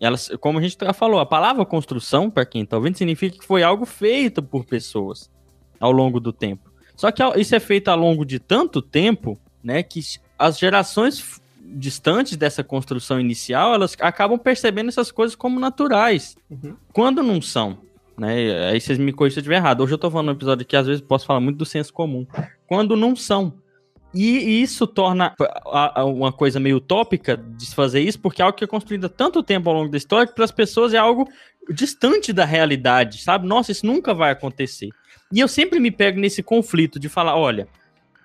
elas, como a gente já falou, a palavra construção, para quem tá ouvindo, significa que foi algo feito por pessoas ao longo do tempo. Só que isso é feito ao longo de tanto tempo, né, que as gerações distantes dessa construção inicial, elas acabam percebendo essas coisas como naturais, uhum. quando não são. Né? Aí vocês me corrigem se eu estiver errado. Hoje eu tô falando um episódio que às vezes posso falar muito do senso comum. Quando não são. E isso torna uma coisa meio utópica de se fazer isso, porque é algo que é construído há tanto tempo ao longo da história que para as pessoas é algo distante da realidade, sabe? Nossa, isso nunca vai acontecer. E eu sempre me pego nesse conflito de falar: olha,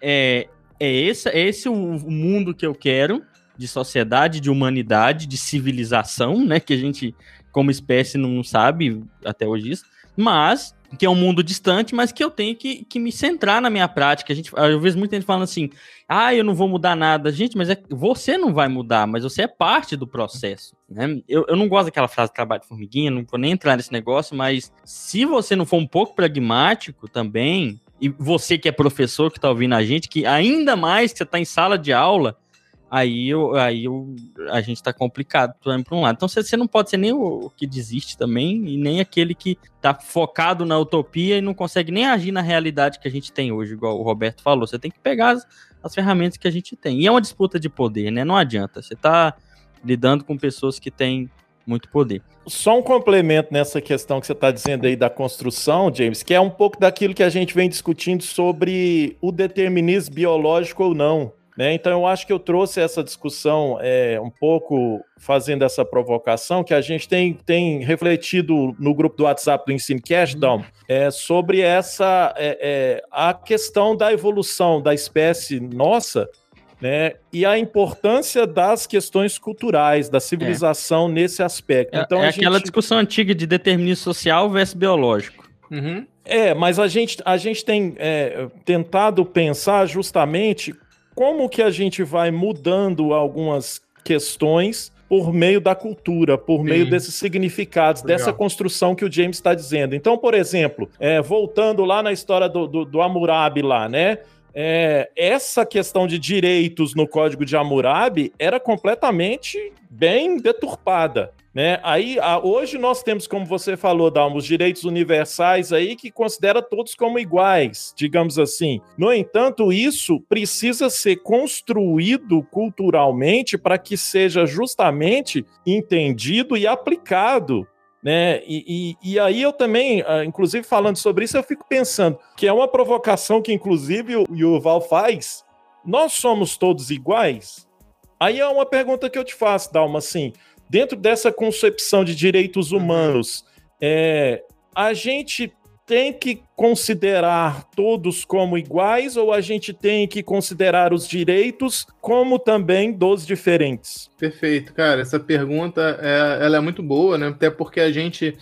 é, é, esse, é esse o mundo que eu quero, de sociedade, de humanidade, de civilização, né? Que a gente, como espécie, não sabe até hoje isso. Mas que é um mundo distante, mas que eu tenho que, que me centrar na minha prática. A gente, eu vejo muita gente falando assim: ah, eu não vou mudar nada. Gente, mas é, você não vai mudar, mas você é parte do processo. Né? Eu, eu não gosto daquela frase trabalho de formiguinha, não vou nem entrar nesse negócio, mas se você não for um pouco pragmático também, e você que é professor que está ouvindo a gente, que ainda mais que você está em sala de aula, aí, eu, aí eu, a gente está complicado para um lado. Então você, não pode ser nem o, que desiste também, e nem aquele que está focado na utopia e não consegue nem agir na realidade que a gente tem hoje, igual o Roberto falou. Você tem que pegar as, as ferramentas que a gente tem. E é uma disputa de poder, né? Não adianta. Você está lidando com pessoas que têm muito poder. Só um complemento nessa questão que você está dizendo aí da construção, James, que é um pouco daquilo que a gente vem discutindo sobre o determinismo biológico ou não. Né? Então, eu acho que eu trouxe essa discussão é, um pouco fazendo essa provocação que a gente tem, tem refletido no grupo do WhatsApp do EnsineCast, Dom, é, sobre essa é, é, a questão da evolução da espécie nossa né? E a importância das questões culturais, da civilização é. nesse aspecto. É, então, é aquela gente... discussão antiga de determinismo social versus biológico. Uhum. É, mas a gente, a gente tem é, tentado pensar justamente como que a gente vai mudando algumas questões por meio da cultura, por Sim. meio desses significados, Legal. dessa construção que o James está dizendo. Então, por exemplo, é, voltando lá na história do, do, do Hammurabi lá, né? É, essa questão de direitos no Código de Hammurabi era completamente bem deturpada. Né? Aí, a, hoje nós temos, como você falou, Dalmo, os direitos universais aí que considera todos como iguais, digamos assim. No entanto, isso precisa ser construído culturalmente para que seja justamente entendido e aplicado né? E, e, e, aí eu também, ah, inclusive falando sobre isso, eu fico pensando que é uma provocação que inclusive o Yuval faz. Nós somos todos iguais? Aí é uma pergunta que eu te faço, Dalma, assim, dentro dessa concepção de direitos humanos, é, a gente tem que considerar todos como iguais ou a gente tem que considerar os direitos como também dos diferentes? Perfeito, cara. Essa pergunta é, ela é muito boa, né? Até porque a gente,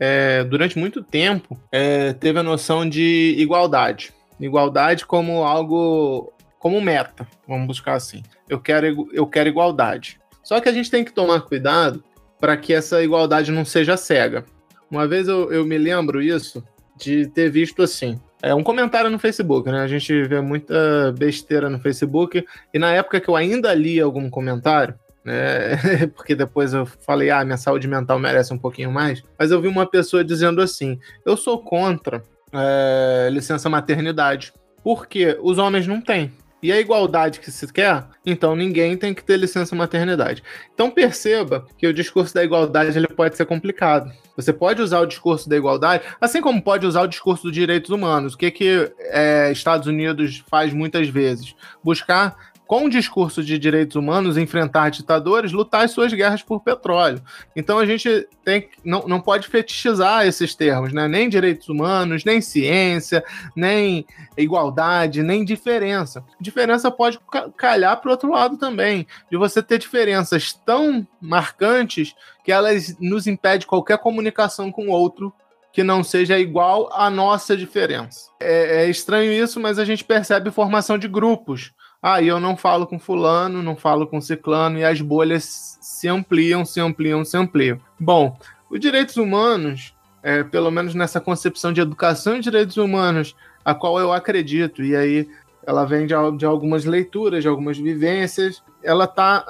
é, durante muito tempo, é, teve a noção de igualdade. Igualdade como algo, como meta, vamos buscar assim. Eu quero, eu quero igualdade. Só que a gente tem que tomar cuidado para que essa igualdade não seja cega. Uma vez eu, eu me lembro isso de ter visto assim. É um comentário no Facebook, né? A gente vê muita besteira no Facebook. E na época que eu ainda li algum comentário, né? Porque depois eu falei, ah, minha saúde mental merece um pouquinho mais. Mas eu vi uma pessoa dizendo assim: eu sou contra é, licença maternidade. Porque os homens não têm e a igualdade que se quer, então ninguém tem que ter licença maternidade. Então perceba que o discurso da igualdade ele pode ser complicado. Você pode usar o discurso da igualdade, assim como pode usar o discurso dos direitos humanos. O que que é, Estados Unidos faz muitas vezes? Buscar com o discurso de direitos humanos, enfrentar ditadores, lutar as suas guerras por petróleo. Então a gente tem, não, não pode fetichizar esses termos, né? nem direitos humanos, nem ciência, nem igualdade, nem diferença. Diferença pode calhar para o outro lado também, de você ter diferenças tão marcantes que elas nos impedem qualquer comunicação com o outro que não seja igual à nossa diferença. É, é estranho isso, mas a gente percebe formação de grupos ah, eu não falo com fulano, não falo com ciclano, e as bolhas se ampliam, se ampliam, se ampliam. Bom, os direitos humanos, é, pelo menos nessa concepção de educação e direitos humanos, a qual eu acredito, e aí ela vem de, de algumas leituras, de algumas vivências, ela está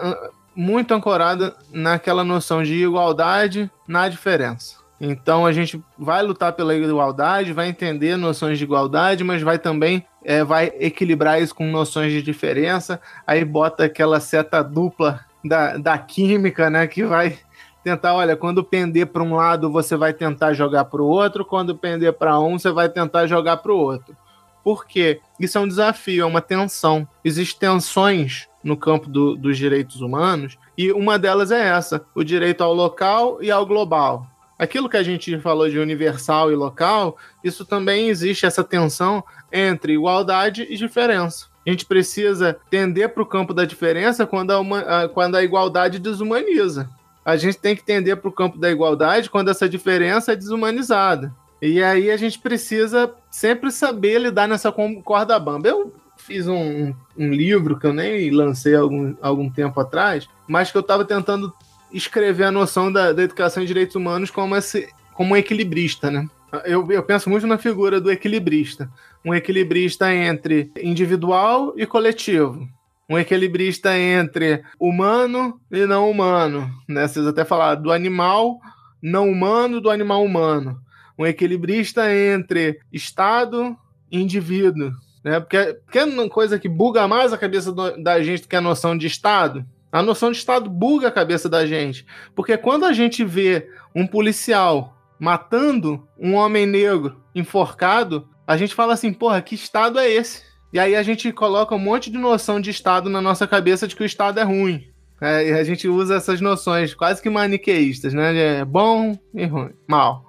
muito ancorada naquela noção de igualdade na diferença. Então a gente vai lutar pela igualdade, vai entender noções de igualdade, mas vai também é, vai equilibrar isso com noções de diferença. Aí bota aquela seta dupla da, da química, né? Que vai tentar, olha, quando pender para um lado, você vai tentar jogar para o outro, quando pender para um, você vai tentar jogar para o outro. Por quê? Isso é um desafio, é uma tensão. Existem tensões no campo do, dos direitos humanos, e uma delas é essa: o direito ao local e ao global aquilo que a gente falou de universal e local, isso também existe essa tensão entre igualdade e diferença. A gente precisa tender para o campo da diferença quando a, uma, quando a igualdade desumaniza. A gente tem que tender para o campo da igualdade quando essa diferença é desumanizada. E aí a gente precisa sempre saber lidar nessa corda bamba. Eu fiz um, um livro que eu nem lancei algum, algum tempo atrás, mas que eu estava tentando escrever a noção da, da educação e direitos humanos como, esse, como um equilibrista, né? Eu, eu penso muito na figura do equilibrista. Um equilibrista entre individual e coletivo. Um equilibrista entre humano e não humano. Né? Vocês até falaram do animal não humano do animal humano. Um equilibrista entre Estado e indivíduo. Né? Porque, porque é uma coisa que buga mais a cabeça do, da gente do que a noção de Estado a noção de Estado buga a cabeça da gente. Porque quando a gente vê um policial matando um homem negro enforcado, a gente fala assim, porra, que Estado é esse? E aí a gente coloca um monte de noção de Estado na nossa cabeça de que o Estado é ruim. É, e a gente usa essas noções quase que maniqueístas, né? É bom e ruim, mal.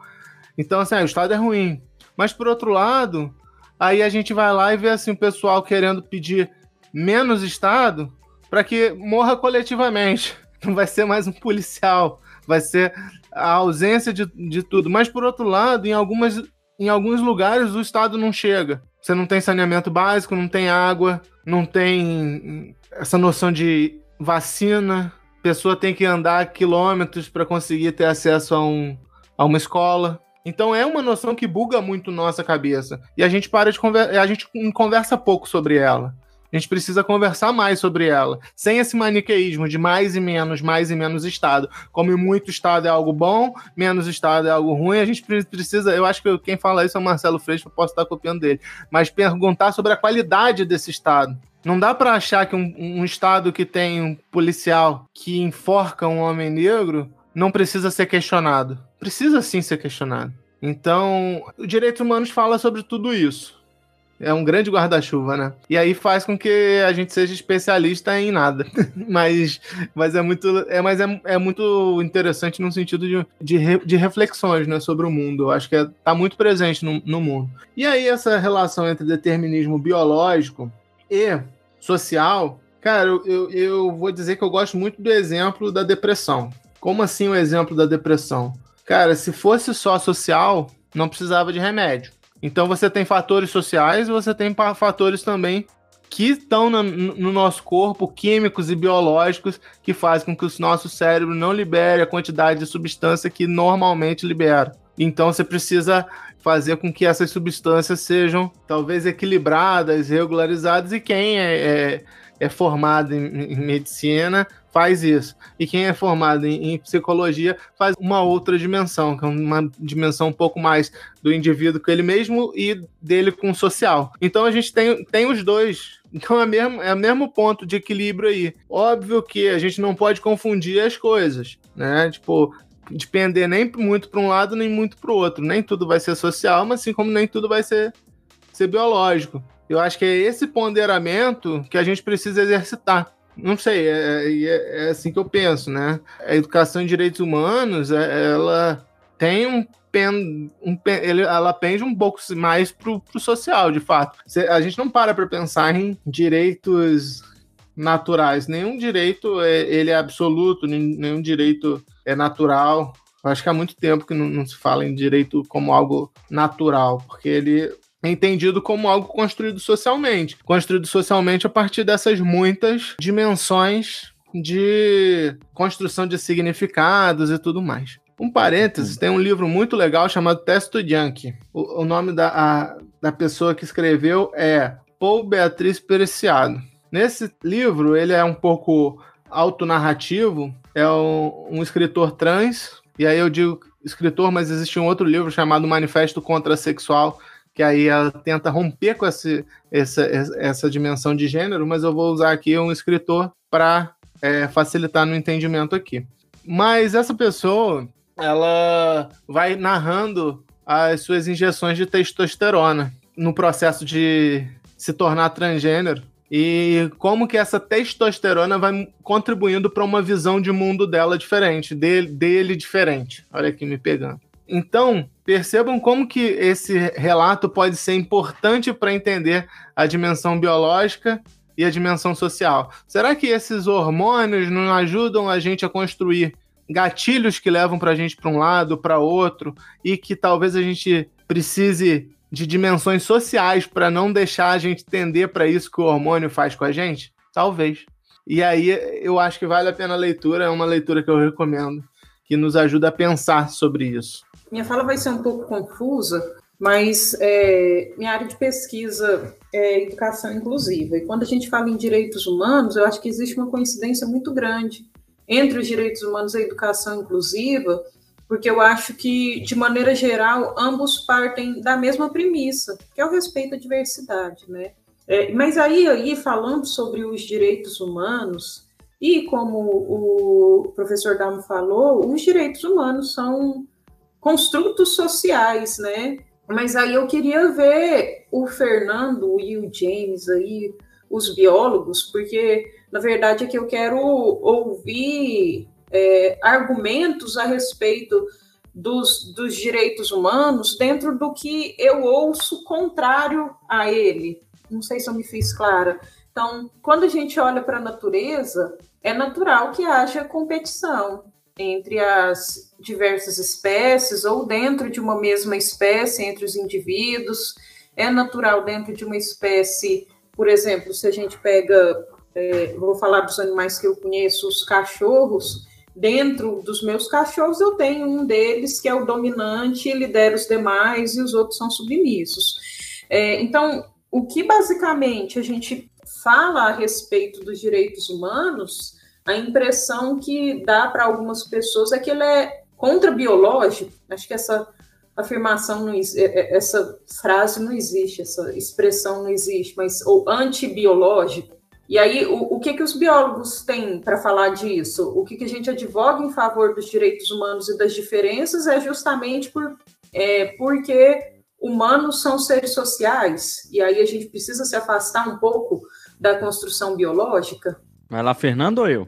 Então, assim, ah, o Estado é ruim. Mas, por outro lado, aí a gente vai lá e vê assim, o pessoal querendo pedir menos Estado para que morra coletivamente. Não vai ser mais um policial, vai ser a ausência de, de tudo. Mas, por outro lado, em, algumas, em alguns lugares o Estado não chega. Você não tem saneamento básico, não tem água, não tem essa noção de vacina. A pessoa tem que andar quilômetros para conseguir ter acesso a, um, a uma escola. Então é uma noção que buga muito nossa cabeça. E a gente para de conversa, a gente conversa pouco sobre ela. A gente precisa conversar mais sobre ela, sem esse maniqueísmo de mais e menos, mais e menos Estado. Como muito Estado é algo bom, menos Estado é algo ruim, a gente precisa. Eu acho que quem fala isso é o Marcelo Freixo, eu posso estar copiando dele. Mas perguntar sobre a qualidade desse Estado. Não dá para achar que um, um Estado que tem um policial que enforca um homem negro não precisa ser questionado. Precisa sim ser questionado. Então, o direitos humanos fala sobre tudo isso é um grande guarda-chuva, né? E aí faz com que a gente seja especialista em nada. mas, mas é muito, é, mas é, é muito interessante no sentido de, de, re, de reflexões né, sobre o mundo. Eu acho que está é, tá muito presente no, no mundo. E aí, essa relação entre determinismo biológico e social, cara, eu, eu, eu vou dizer que eu gosto muito do exemplo da depressão. Como assim o exemplo da depressão? Cara, se fosse só social, não precisava de remédio. Então você tem fatores sociais e você tem fatores também que estão no, no, nosso corpo, químicos e biológicos, que fazem com que o nosso cérebro não libere a quantidade de substância que normalmente libera. Então você precisa fazer com que essas substâncias sejam talvez equilibradas, regularizadas, e quem é, é, é formado em, em medicina faz isso. E quem é formado em, em, psicologia faz uma outra dimensão, que é uma dimensão um pouco mais do indivíduo com ele mesmo e dele com o social. Então a gente tem, tem os dois. Então é, mesmo, é o mesmo ponto de equilíbrio aí. Óbvio que a gente não pode confundir as coisas, né? Tipo, depender nem muito para um lado nem muito para o outro. Nem tudo vai ser social, mas assim como nem tudo vai ser, ser biológico. Eu acho que é esse ponderamento que a gente precisa exercitar não sei, é, é, é, é, assim que eu penso, né? A educação em direitos humanos, é, ela tem um pen, um pen, ela pende um pouco mais pro, pro social, de fato. A gente não para para pensar em direitos naturais. Nenhum direito é, ele é absoluto, nenhum direito é natural. acho que há muito tempo que não, não se fala em direito como algo natural, porque ele entendido como algo construído socialmente. Construído socialmente a partir dessas muitas dimensões de construção de significados e tudo mais. Um parênteses, tem um livro muito legal chamado Testo Yankee. O, o nome da, a, da pessoa que escreveu é Paul Beatriz Pereciado. Nesse livro, ele é um pouco autonarrativo, é um, um escritor trans, e aí eu digo escritor, mas existe um outro livro chamado Manifesto Contrasexual, que aí ela tenta romper com esse, essa, essa dimensão de gênero, mas eu vou usar aqui um escritor para é, facilitar no entendimento aqui. Mas essa pessoa, ela vai narrando as suas injeções de testosterona no processo de se tornar transgênero e como que essa testosterona vai contribuindo para uma visão de mundo dela diferente, dele, dele diferente. Olha aqui me pegando. Então, percebam como que esse relato pode ser importante para entender a dimensão biológica e a dimensão social. Será que esses hormônios não ajudam a gente a construir gatilhos que levam para a gente para um lado, para outro, e que talvez a gente precise de dimensões sociais para não deixar a gente tender para isso que o hormônio faz com a gente? Talvez. E aí eu acho que vale a pena a leitura, é uma leitura que eu recomendo, que nos ajuda a pensar sobre isso. Minha fala vai ser um pouco confusa, mas é, minha área de pesquisa é educação inclusiva. E quando a gente fala em direitos humanos, eu acho que existe uma coincidência muito grande entre os direitos humanos e a educação inclusiva, porque eu acho que, de maneira geral, ambos partem da mesma premissa, que é o respeito à diversidade, né? É, mas aí, aí, falando sobre os direitos humanos, e como o professor Damo falou, os direitos humanos são construtos sociais, né? Mas aí eu queria ver o Fernando e o James aí, os biólogos, porque na verdade é que eu quero ouvir é, argumentos a respeito dos, dos direitos humanos dentro do que eu ouço contrário a ele. Não sei se eu me fiz clara. Então, quando a gente olha para a natureza, é natural que haja competição entre as diversas espécies ou dentro de uma mesma espécie entre os indivíduos. É natural dentro de uma espécie, por exemplo, se a gente pega, é, vou falar dos animais que eu conheço, os cachorros. Dentro dos meus cachorros, eu tenho um deles que é o dominante, lidera os demais e os outros são submissos. É, então, o que basicamente a gente fala a respeito dos direitos humanos a impressão que dá para algumas pessoas é que ele é contra-biológico. Acho que essa afirmação, não, é, é, essa frase não existe, essa expressão não existe, mas ou antibiológico. E aí, o, o que, que os biólogos têm para falar disso? O que, que a gente advoga em favor dos direitos humanos e das diferenças é justamente por, é, porque humanos são seres sociais, e aí a gente precisa se afastar um pouco da construção biológica? Vai lá, Fernando ou eu?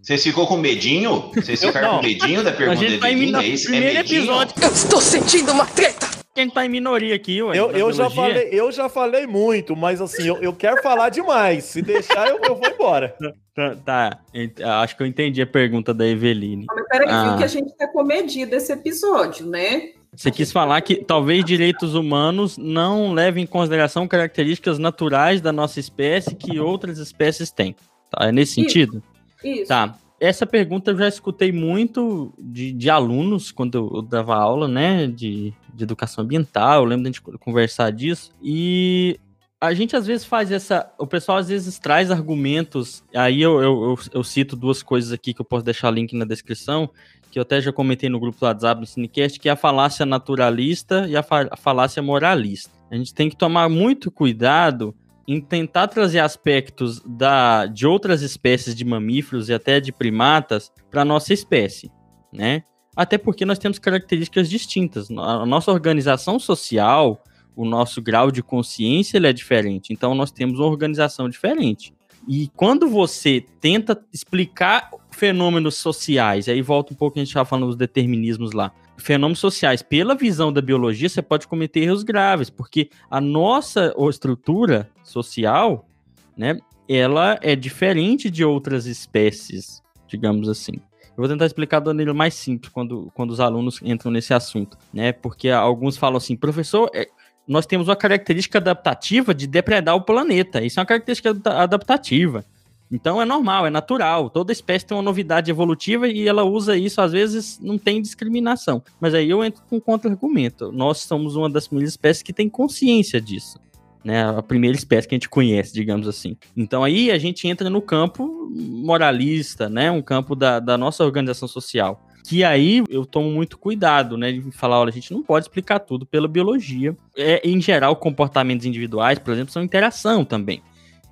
Vocês ficou com medinho? Vocês ficaram com medinho da pergunta a gente tá em. É isso? É primeiro medinho? episódio. Eu estou sentindo uma treta! Quem tá em minoria aqui, ué. Eu, eu, já falei, eu já falei muito, mas assim, eu, eu quero falar demais. Se deixar, eu, eu vou embora. Tá, tá, ent- acho que eu entendi a pergunta da Eveline. Mas peraí, Ah. viu que a gente está comedido esse episódio, né? Você quis falar que talvez direitos humanos não levem em consideração características naturais da nossa espécie que outras espécies têm. Tá? É nesse Isso. sentido? Isso. Tá. Essa pergunta eu já escutei muito de, de alunos quando eu, eu dava aula, né, de, de educação ambiental. Eu lembro da gente conversar disso. E a gente às vezes faz essa. O pessoal às vezes traz argumentos. Aí eu, eu, eu, eu cito duas coisas aqui que eu posso deixar link na descrição, que eu até já comentei no grupo do WhatsApp do Cinecast, que é a falácia naturalista e a, fa- a falácia moralista. A gente tem que tomar muito cuidado em tentar trazer aspectos da, de outras espécies de mamíferos e até de primatas para nossa espécie, né? Até porque nós temos características distintas. A nossa organização social, o nosso grau de consciência ele é diferente. Então nós temos uma organização diferente. E quando você tenta explicar fenômenos sociais, aí volta um pouco a gente estava falando dos determinismos lá. Fenômenos sociais, pela visão da biologia, você pode cometer erros graves, porque a nossa estrutura social, né, ela é diferente de outras espécies, digamos assim. Eu vou tentar explicar de maneira mais simples quando, quando os alunos entram nesse assunto, né? Porque alguns falam assim, professor, é, nós temos uma característica adaptativa de depredar o planeta. Isso é uma característica ada- adaptativa. Então é normal, é natural. Toda espécie tem uma novidade evolutiva e ela usa isso, às vezes não tem discriminação. Mas aí eu entro com um contra-argumento. Nós somos uma das primeiras espécies que tem consciência disso. Né, a primeira espécie que a gente conhece, digamos assim. Então aí a gente entra no campo moralista, né? Um campo da, da nossa organização social. Que aí eu tomo muito cuidado, né? De falar, olha, a gente não pode explicar tudo pela biologia. É, em geral, comportamentos individuais, por exemplo, são interação também.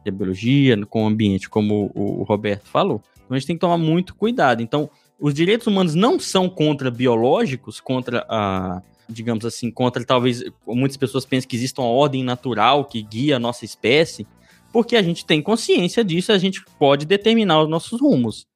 Da biologia com o ambiente, como o, o Roberto falou. Então a gente tem que tomar muito cuidado. Então, os direitos humanos não são contra biológicos, contra a, digamos assim, contra talvez muitas pessoas pensam que existe uma ordem natural que guia a nossa espécie, porque a gente tem consciência disso, a gente pode determinar os nossos rumos.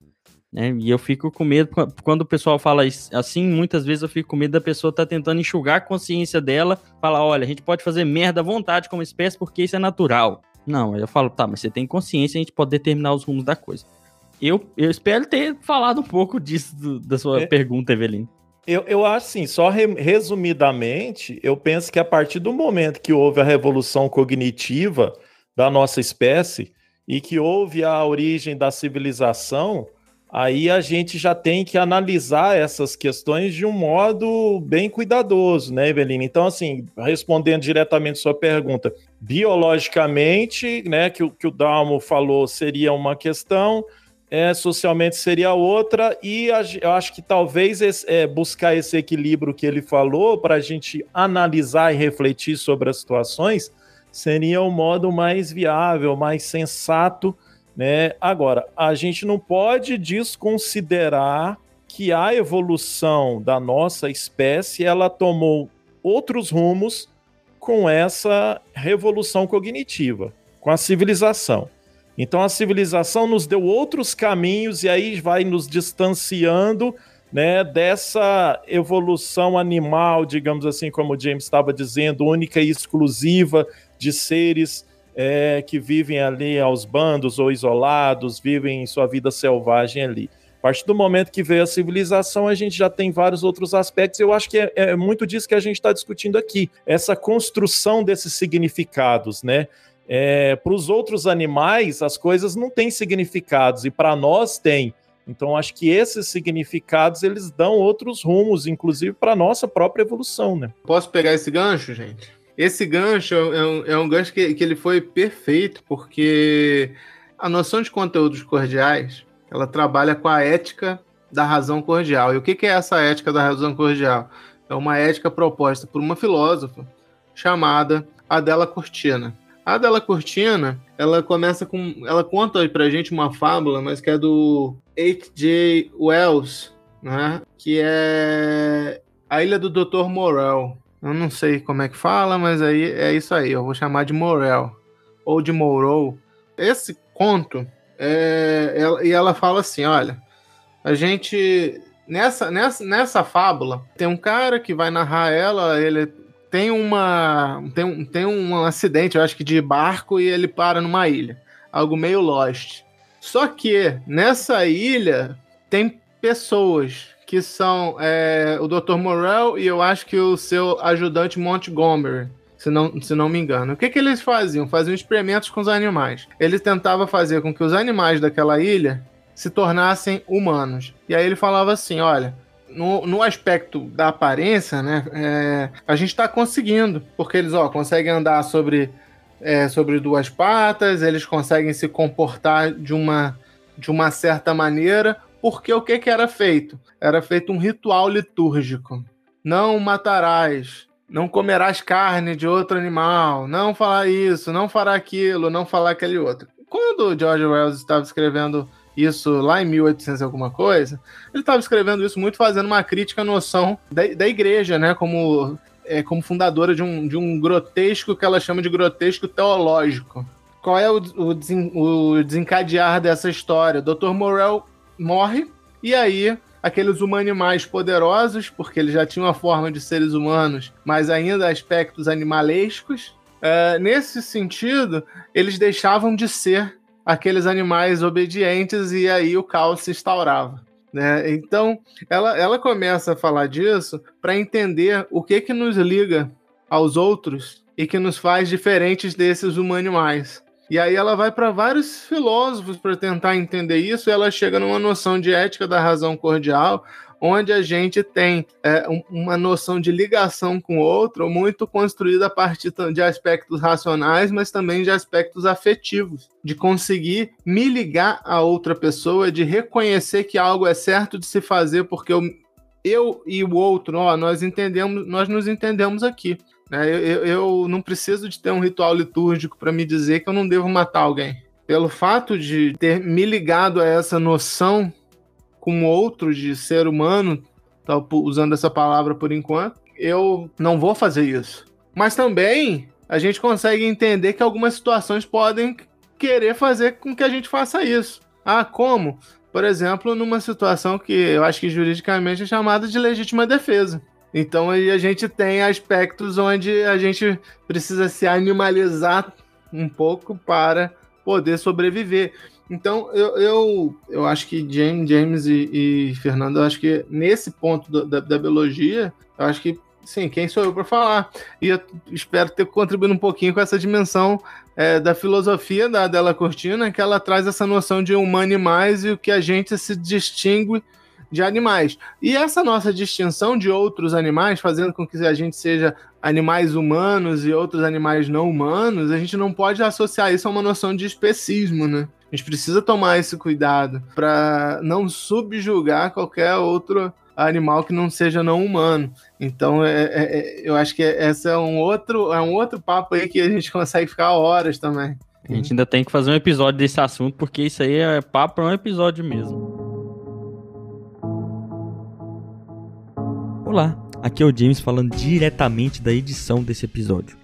Né? E eu fico com medo, quando o pessoal fala assim, muitas vezes eu fico com medo da pessoa estar tentando enxugar a consciência dela, falar, olha, a gente pode fazer merda à vontade como espécie porque isso é natural. Não, aí eu falo, tá, mas você tem consciência, a gente pode determinar os rumos da coisa. Eu, eu espero ter falado um pouco disso do- da sua É. pergunta, Evelyn. Eu, eu acho assim, só re- resumidamente, eu penso que a partir do momento que houve a revolução cognitiva da nossa espécie e que houve a origem da civilização, aí a gente já tem que analisar essas questões de um modo bem cuidadoso, né, Evelina? Então, assim, respondendo diretamente sua pergunta, biologicamente, né, que, que o Dalmo falou seria uma questão, é, socialmente seria outra, e a eu acho que talvez esse- é, buscar esse equilíbrio que ele falou para a gente analisar e refletir sobre as situações seria o modo mais viável, mais sensato, né? Agora, a gente não pode desconsiderar que a evolução da nossa espécie ela tomou outros rumos com essa revolução cognitiva, com a civilização. Então a civilização nos deu outros caminhos e aí vai nos distanciando né, dessa evolução animal, digamos assim, como o James estava dizendo, única e exclusiva de seres é, que vivem ali aos bandos ou isolados, vivem sua vida selvagem ali. A partir do momento que veio a civilização, a gente já tem vários outros aspectos. Eu acho que é, é muito disso que a gente está discutindo aqui. Essa construção desses significados, né? É, para os outros animais, as coisas não têm significados, e para nós tem. Então, acho que esses significados eles dão outros rumos, inclusive para a nossa própria evolução, né? Posso pegar esse gancho, gente? Esse gancho é um, é um gancho que, que ele foi perfeito, porque a noção de conteúdos cordiais ela trabalha com a ética da razão cordial. E o que, que é essa ética da razão cordial? É uma ética proposta por uma filósofa chamada Adela Cortina. A Adela Cortina, ela começa com, ela conta pra gente uma fábula, mas que é do H.J. Wells, né? Que é a Ilha do Dr. Morel. Eu não sei como é que fala, mas aí é isso aí. Eu vou chamar de Morel ou de Morrow. Esse conto, é, ela, e ela fala assim: olha, a gente. Nessa, nessa, nessa fábula, tem um cara que vai narrar ela, ele tem uma. Tem um, tem um acidente, eu acho que de barco, e ele para numa ilha. Algo meio lost. Só que nessa ilha tem pessoas que são é, o Dr. Morrell e eu acho que o seu ajudante Montgomery, se não, se não me engano. O que, que eles faziam? Faziam experimentos com os animais. Eles tentavam fazer com que os animais daquela ilha se tornassem humanos. E aí ele falava assim: olha. No, no aspecto da aparência, né, é, a gente está conseguindo, porque eles ó, conseguem andar sobre, é, sobre duas patas, eles conseguem se comportar de uma, de uma certa maneira, porque o que, que era feito? Era feito um ritual litúrgico. Não matarás, não comerás carne de outro animal, não falar isso, não fará aquilo, não falar aquele outro. Quando George Wells estava escrevendo isso lá em 1800 alguma coisa, ele estava escrevendo isso muito fazendo uma crítica à noção da, da igreja, né, como, é, como fundadora de um, de um grotesco que ela chama de grotesco teológico. Qual é o, o, desen, o desencadear dessa história? Dr. Morel morre, e aí aqueles humanos mais poderosos, porque eles já tinham a forma de seres humanos, mas ainda aspectos animalescos, uh, nesse sentido, eles deixavam de ser aqueles animais obedientes e aí o caos se instaurava. Né? Então, ela, ela começa a falar disso para entender o que, que nos liga aos outros e que nos faz diferentes desses humanos. E aí ela vai para vários filósofos para tentar entender isso, e ela chega numa noção de ética da razão cordial, onde a gente tem é, uma noção de ligação com o outro muito construída a partir de aspectos racionais, mas também de aspectos afetivos, de conseguir me ligar a outra pessoa, de reconhecer que algo é certo de se fazer porque eu, eu e o outro, ó, nós entendemos, nós nos entendemos aqui. Né? Eu, eu, eu não preciso de ter um ritual litúrgico para me dizer que eu não devo matar alguém. Pelo fato de ter me ligado a essa noção com outro de ser humano, tá, usando essa palavra por enquanto, eu não vou fazer isso. Mas também a gente consegue entender que algumas situações podem querer fazer com que a gente faça isso. Ah, como? Por exemplo, numa situação que eu acho que juridicamente é chamada de legítima defesa. Então a gente tem aspectos onde a gente precisa se animalizar um pouco para poder sobreviver. Então eu, eu, eu acho que James, James e, e Fernando, eu acho que nesse ponto da, da biologia, eu acho que sim, quem sou eu para falar? E eu espero ter contribuído um pouquinho com essa dimensão é, da filosofia da Della Cortina, que ela traz essa noção de humano mais e o que a gente se distingue de animais. E essa nossa distinção de outros animais, fazendo com que a gente seja animais humanos e outros animais não humanos, a gente não pode associar isso a uma noção de especismo, né? A gente precisa tomar esse cuidado para não subjugar qualquer outro animal que não seja não humano. Então, é, é, é eu acho que esse é um outro é um outro papo aí que a gente consegue ficar horas também. A gente ainda tem que fazer um episódio desse assunto, porque isso aí é papo para um episódio mesmo. Olá, aqui é o James falando diretamente da edição desse episódio.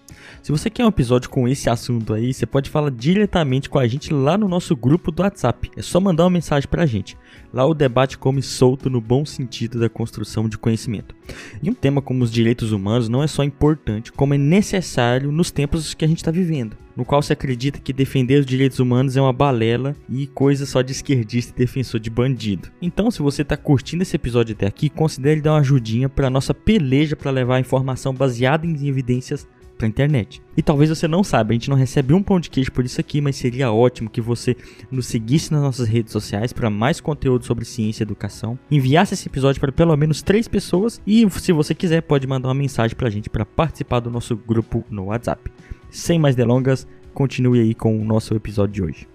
Se você quer um episódio com esse assunto aí, você pode falar diretamente com a gente lá no nosso grupo do WhatsApp. É só mandar uma mensagem pra gente. Lá o debate come solto no bom sentido da construção de conhecimento. E um tema como os direitos humanos não é só importante, como é necessário nos tempos que a gente está vivendo no qual se acredita que defender os direitos humanos é uma balela e coisa só de esquerdista e defensor de bandido. Então, se você está curtindo esse episódio até aqui, considere dar uma ajudinha para nossa peleja para levar informação baseada em evidências para internet. E talvez você não saiba, a gente não recebe um pão de queijo por isso aqui, mas seria ótimo que você nos seguisse nas nossas redes sociais para mais conteúdo sobre ciência e educação, enviasse esse episódio para pelo menos três pessoas e, se você quiser, pode mandar uma mensagem para a gente para participar do nosso grupo no WhatsApp. Sem mais delongas, continue aí com o nosso episódio de hoje.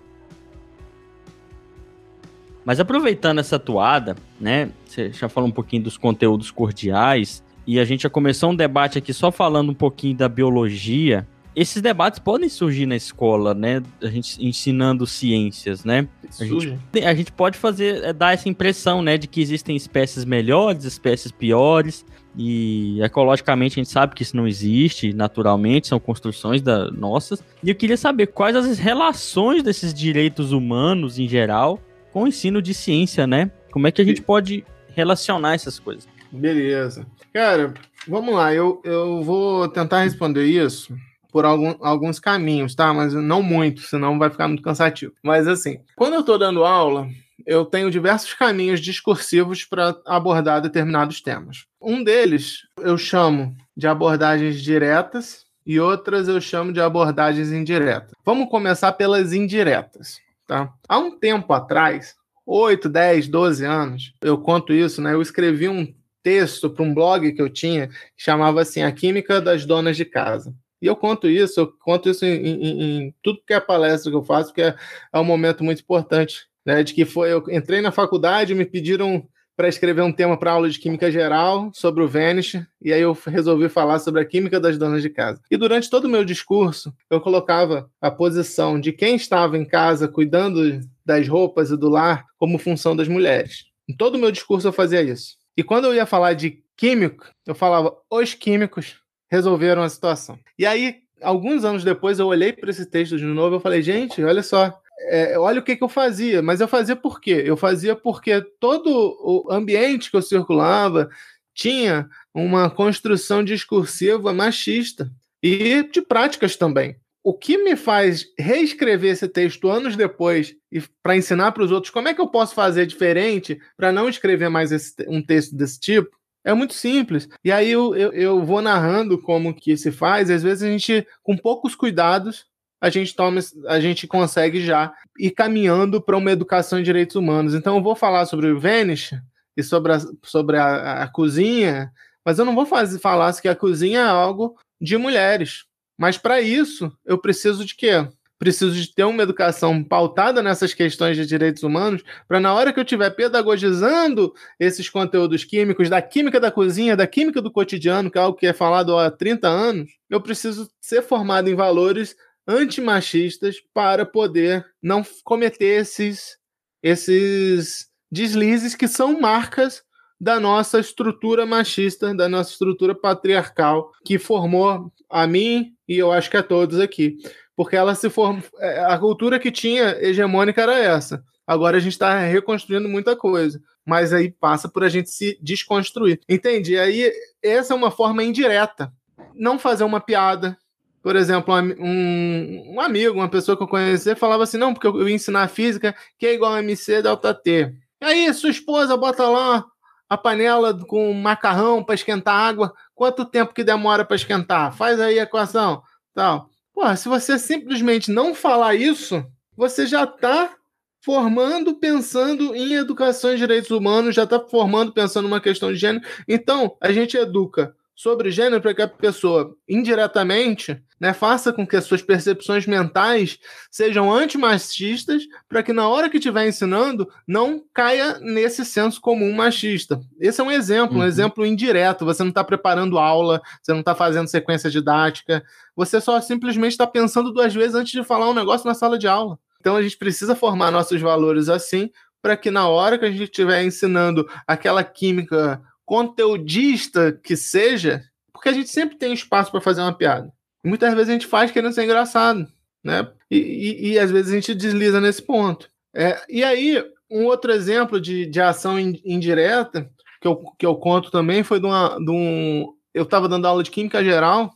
Mas aproveitando essa toada, né? Você já falou um pouquinho dos conteúdos cordiais e a gente já começou um debate aqui só falando um pouquinho da biologia. Esses debates podem surgir na escola, né? A gente ensinando ciências, né? A gente, a gente pode fazer, é, dar essa impressão, né, de que existem espécies melhores, espécies piores, E ecologicamente a gente sabe que isso não existe, naturalmente, são construções da, nossas. E eu queria saber quais as relações desses direitos humanos em geral com o ensino de ciência, né? Como é que a gente pode relacionar essas coisas? Beleza. Cara, vamos lá, eu, eu vou tentar responder isso por algum, alguns caminhos, tá? Mas não muito, senão vai ficar muito cansativo. Mas assim, quando eu estou dando aula, eu tenho diversos caminhos discursivos para abordar determinados temas. Um deles eu chamo de abordagens diretas e outras eu chamo de abordagens indiretas. Vamos começar pelas indiretas, tá? Há um tempo atrás, 8, 10, 12 anos, eu conto isso, né? Eu escrevi um texto para um blog que eu tinha que chamava assim A Química das Donas de Casa. E eu conto isso, eu conto isso em, em, em tudo que é palestra que eu faço, porque é, é um momento muito importante, né? De que foi, eu entrei na faculdade, me pediram para escrever um tema para aula de química geral sobre o Vanish, e aí eu resolvi falar sobre a química das donas de casa. E durante todo o meu discurso, eu colocava a posição de quem estava em casa cuidando das roupas e do lar como função das mulheres. Em todo o meu discurso eu fazia isso. E quando eu ia falar de químico, eu falava os químicos resolveram a situação. E aí, alguns anos depois, eu olhei para esse texto de novo e falei, gente, olha só, é, olha o que, que, eu fazia. Mas eu fazia por quê? Eu fazia porque todo o ambiente que eu circulava tinha uma construção discursiva machista e de práticas também. O que me faz reescrever esse texto anos depois e para ensinar para os outros como é que eu posso fazer diferente para não escrever mais esse, um texto desse tipo é muito simples. E aí eu, eu, eu, vou narrando como que se faz. Às vezes a gente, com poucos cuidados, a gente toma, a gente consegue já ir caminhando para uma educação em direitos humanos. Então eu vou falar sobre o Vanish e sobre a, sobre a, a cozinha, mas eu não vou fazer, falar que a cozinha é algo de mulheres. Mas para isso, eu preciso de quê? preciso de ter uma educação pautada nessas questões de direitos humanos, para na hora que eu estiver pedagogizando esses conteúdos químicos, da química da cozinha, da química do cotidiano, que é algo que é falado há 30 anos, eu preciso ser formado em valores antimachistas para poder não cometer esses, esses deslizes que são marcas da nossa estrutura machista, da nossa estrutura patriarcal, que formou a mim e eu acho que a todos aqui porque ela se formou. É, a cultura que tinha hegemônica era essa. Agora a gente está reconstruindo muita coisa. Mas aí passa por a gente se desconstruir. Entendi. Aí essa é uma forma indireta. Não fazer uma piada. Por exemplo, um, um amigo, uma pessoa que eu conheci, falava assim: não, porque eu ia ensinar física, que é igual a MC delta T. E aí, sua esposa bota lá a panela com macarrão para esquentar água. Quanto tempo que demora para esquentar? Faz aí a equação. Tal. Se você simplesmente não falar isso, você já está formando pensando em educação e direitos humanos, já está formando pensando numa questão de gênero. Então, a gente educa sobre gênero para que a pessoa, indiretamente, né, faça com que as suas percepções mentais sejam antimachistas, para que na hora que estiver ensinando, não caia nesse senso comum machista. Esse é um exemplo, uhum. um exemplo indireto. Você não está preparando aula, você não está fazendo sequência didática, você só simplesmente está pensando duas vezes antes de falar um negócio na sala de aula. Então a gente precisa formar nossos valores assim, para que na hora que a gente estiver ensinando aquela química conteudista que seja, porque a gente sempre tem espaço para fazer uma piada. Muitas vezes a gente faz querendo ser engraçado, né? E, e, e às vezes a gente desliza nesse ponto. É, e aí, um outro exemplo de, de ação indireta que eu, que eu conto também foi de, uma, de um. Eu estava dando aula de Química Geral,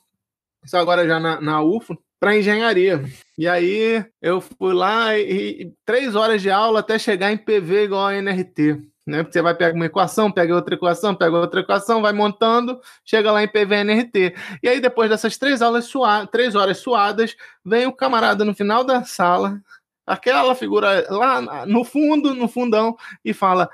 isso agora já na, na UFO, para engenharia. E aí eu fui lá e, e três horas de aula até chegar em PV igual a NRT né? Você vai pegar uma equação, pega outra equação, pega outra equação, vai montando, chega lá em PVNRT. E aí, depois dessas três aulas suadas, três horas suadas, vem o camarada no final da sala, aquela figura lá no fundo, no fundão, e fala: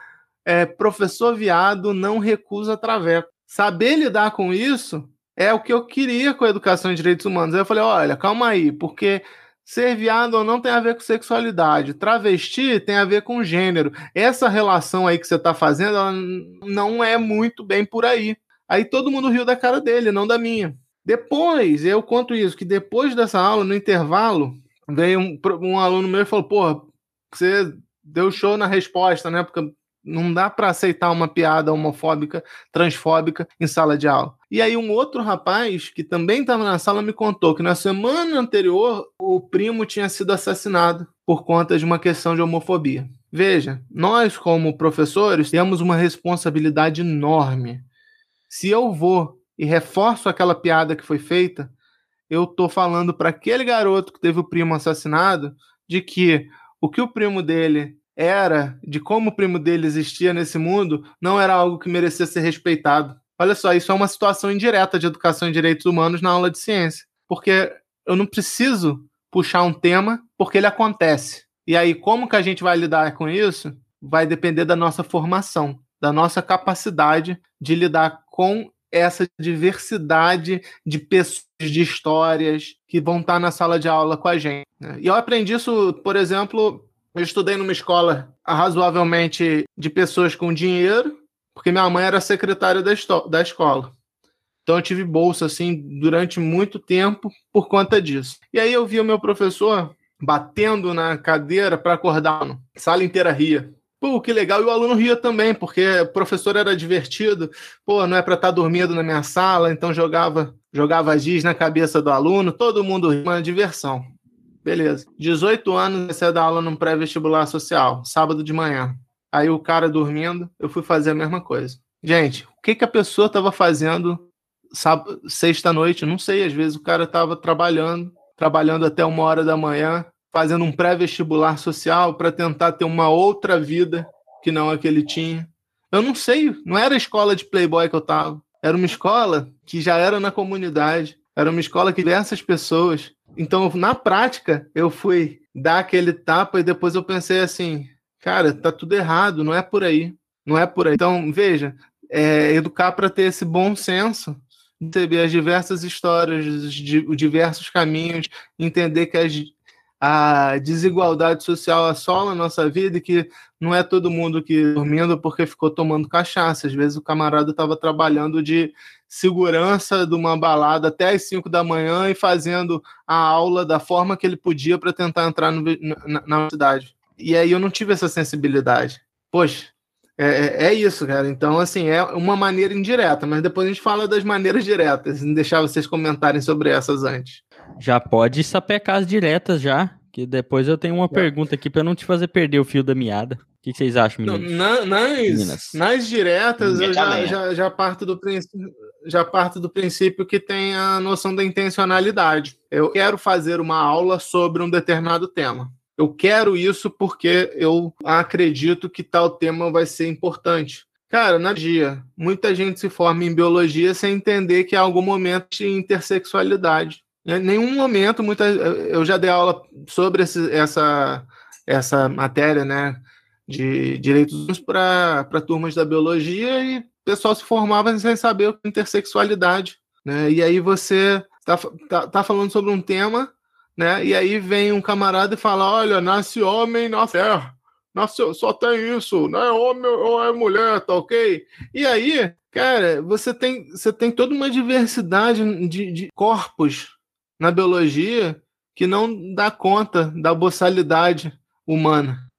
é, professor viado não recusa traveco. Saber lidar com isso é o que eu queria com a educação em direitos humanos. Aí eu falei: olha, calma aí, porque Ser viado ou não tem a ver com sexualidade. Travesti tem a ver com gênero. Essa relação aí que você está fazendo, ela não é muito bem por aí. Aí todo mundo riu da cara dele, não da minha. Depois, eu conto isso, que depois dessa aula, no intervalo, veio um, um aluno meu e falou, porra, você deu show na resposta, né? Porque Não dá para aceitar uma piada homofóbica, transfóbica em sala de aula. E aí um outro rapaz que também estava na sala me contou que na semana anterior o primo tinha sido assassinado por conta de uma questão de homofobia. Veja, nós como professores temos uma responsabilidade enorme. Se eu vou e reforço aquela piada que foi feita, eu estou falando para aquele garoto que teve o primo assassinado de que o que o primo dele era, de como o primo dele existia nesse mundo, não era algo que merecia ser respeitado. Olha só, isso é uma situação indireta de educação em direitos humanos na aula de ciência. Porque eu não preciso puxar um tema porque ele acontece. E aí, como que a gente vai lidar com isso? Vai depender da nossa formação, da nossa capacidade de lidar com essa diversidade de pessoas, de histórias que vão estar na sala de aula com a gente. Né? E eu aprendi isso, por exemplo, eu estudei numa escola razoavelmente de pessoas com dinheiro, porque minha mãe era secretária da, da escola. Então eu tive bolsa assim durante muito tempo por conta disso. E aí eu vi o meu professor batendo na cadeira para acordar, a sala inteira ria. Pô, que legal. E o aluno ria também, porque o professor era divertido. Pô, não é para estar tá dormindo na minha sala, então jogava jogava giz na cabeça do aluno, todo mundo ria, uma diversão. Beleza. 18 anos, comecei a dar aula num pré-vestibular social, sábado de manhã. Aí o cara dormindo, eu fui fazer a mesma coisa. Gente, o que, que a pessoa estava fazendo sábado, sexta-noite? Não sei, às vezes o cara estava trabalhando, trabalhando até uma hora da manhã, fazendo um pré-vestibular social para tentar ter uma outra vida que não a que ele tinha. Eu não sei, não era a escola de playboy que eu estava. Era uma escola que já era na comunidade, era uma escola que diversas pessoas então, na prática, eu fui dar aquele tapa e depois eu pensei assim, cara, tá tudo errado, não é por aí, não é por aí. Então, veja, é, educar para ter esse bom senso, receber as diversas histórias, os diversos caminhos, entender que as, a desigualdade social assola a nossa vida e que não é todo mundo que dormindo porque ficou tomando cachaça. Às vezes o camarada estava trabalhando de segurança de uma balada até as 5 da manhã e fazendo a aula da forma que ele podia para tentar entrar no, na, na. E aí eu não tive essa sensibilidade. Poxa, é, é, é, isso, cara. Então, assim, é uma maneira indireta, mas depois a gente fala das maneiras diretas, deixar vocês comentarem sobre essas antes. Já pode sapecar as diretas já, que depois eu tenho uma é. pergunta aqui para não te fazer perder o fio da meada. O que, vocês acham, meninos? Na, nas, nas diretas, eu já, já, já, parto do princípio, já parto do princípio que tem a noção da intencionalidade. Eu quero fazer uma aula sobre um determinado tema. Eu quero isso porque eu acredito que tal tema vai ser importante. Cara, na dia, muita gente se forma em biologia sem entender que há algum momento de intersexualidade. Em nenhum momento, muita, eu já dei aula sobre esse, essa, essa matéria, né? de direitos para turmas da biologia e o pessoal se formava sem saber o que é intersexualidade. Né? E aí você está tá, tá falando sobre um tema, né? E aí vem um camarada e fala: olha, nasce homem na terra. Nasce, só tem isso, não é homem ou é mulher, tá ok? E aí, cara, você tem, você tem toda uma diversidade de, de corpos na biologia que não dá conta da boçalidade humana.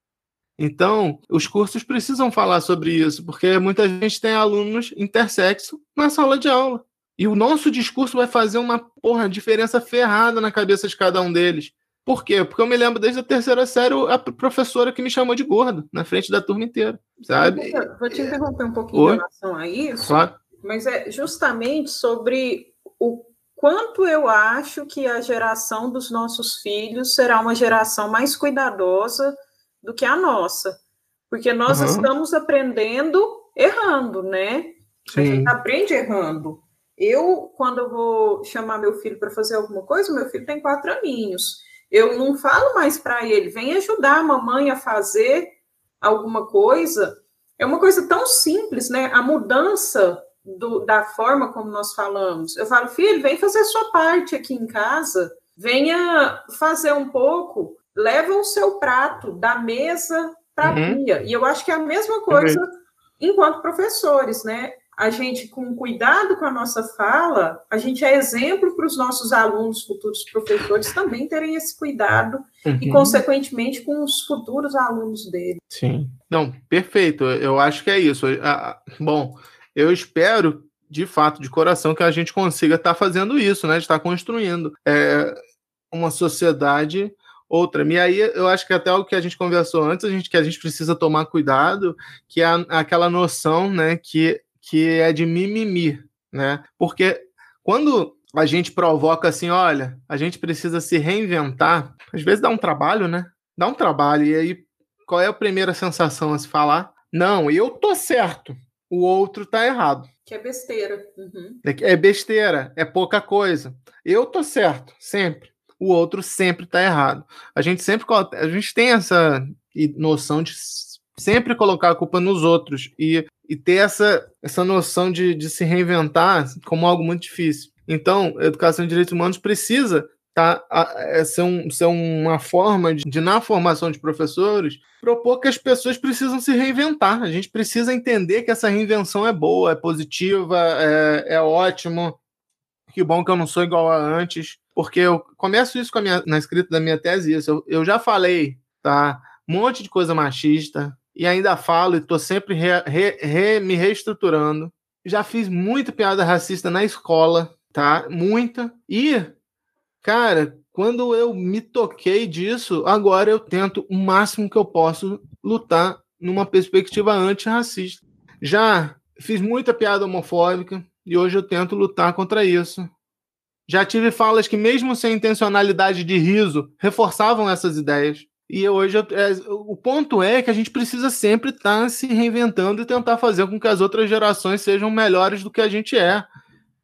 Então, os cursos precisam falar sobre isso, porque muita gente tem alunos intersexo na sala de aula. E o nosso discurso vai fazer uma porra, diferença ferrada na cabeça de cada um deles. Por quê? Porque eu me lembro desde a terceira série a professora que me chamou de gordo, na frente da turma inteira, sabe? Vou te interromper um pouquinho Oi? em relação a isso, claro. mas é justamente sobre o quanto eu acho que a geração dos nossos filhos será uma geração mais cuidadosa do que a nossa. Porque nós uhum. estamos aprendendo errando, né? Sim. A gente aprende errando. Eu, quando eu vou chamar meu filho para fazer alguma coisa, meu filho tem quatro aninhos. Eu não falo mais para ele, vem ajudar a mamãe a fazer alguma coisa. É uma coisa tão simples, né? A mudança do, da forma como nós falamos. Eu falo, filho, vem fazer a sua parte aqui em casa, venha fazer um pouco leva o seu prato da mesa para a uhum. pia. E eu acho que é a mesma coisa uhum. enquanto professores, né? a gente, com cuidado com a nossa fala, a gente é exemplo para os nossos alunos, futuros professores, também terem esse cuidado uhum. e, consequentemente, com os futuros alunos dele. Sim. Não, perfeito. Eu acho que é isso. Bom, eu espero, de fato, de coração, que a gente consiga estar tá fazendo isso, né? Estar tá construindo é, uma sociedade outra. E aí eu acho que até o que a gente conversou antes, a gente, que a gente precisa tomar cuidado, que é aquela noção, né, que que é de mimimi, né? Porque quando a gente provoca assim, olha, a gente precisa se reinventar, às vezes dá um trabalho, né? Dá um trabalho. E aí, qual é a primeira sensação a se falar? Não, eu tô certo, o outro tá errado. Que é besteira. Uhum. É, é besteira, é pouca coisa. Eu tô certo, sempre. O outro sempre tá errado. A gente sempre a gente tem essa noção de sempre colocar a culpa nos outros e e ter essa, essa noção de, de se reinventar como algo muito difícil. Então, a educação de direitos humanos precisa tá, é, um, ser uma forma de, de, na formação de professores, propor que as pessoas precisam se reinventar. A gente precisa entender que essa reinvenção é boa, é positiva, é, é ótimo. Que bom que eu não sou igual a antes, porque eu começo isso minha, na escrita da minha tese. Isso. Eu, eu já falei, tá? Um monte de coisa machista, e ainda falo e estou sempre re, re, re, me reestruturando. Já fiz muita piada racista na escola, tá? Muita. E, cara, quando eu me toquei disso, agora eu tento o máximo que eu posso lutar numa perspectiva antirracista. Já fiz muita piada homofóbica e hoje eu tento lutar contra isso. Já tive falas que, mesmo sem intencionalidade de riso, reforçavam essas ideias. E hoje é, o ponto é que a gente precisa sempre estar tá se reinventando e tentar fazer com que as outras gerações sejam melhores do que a gente é.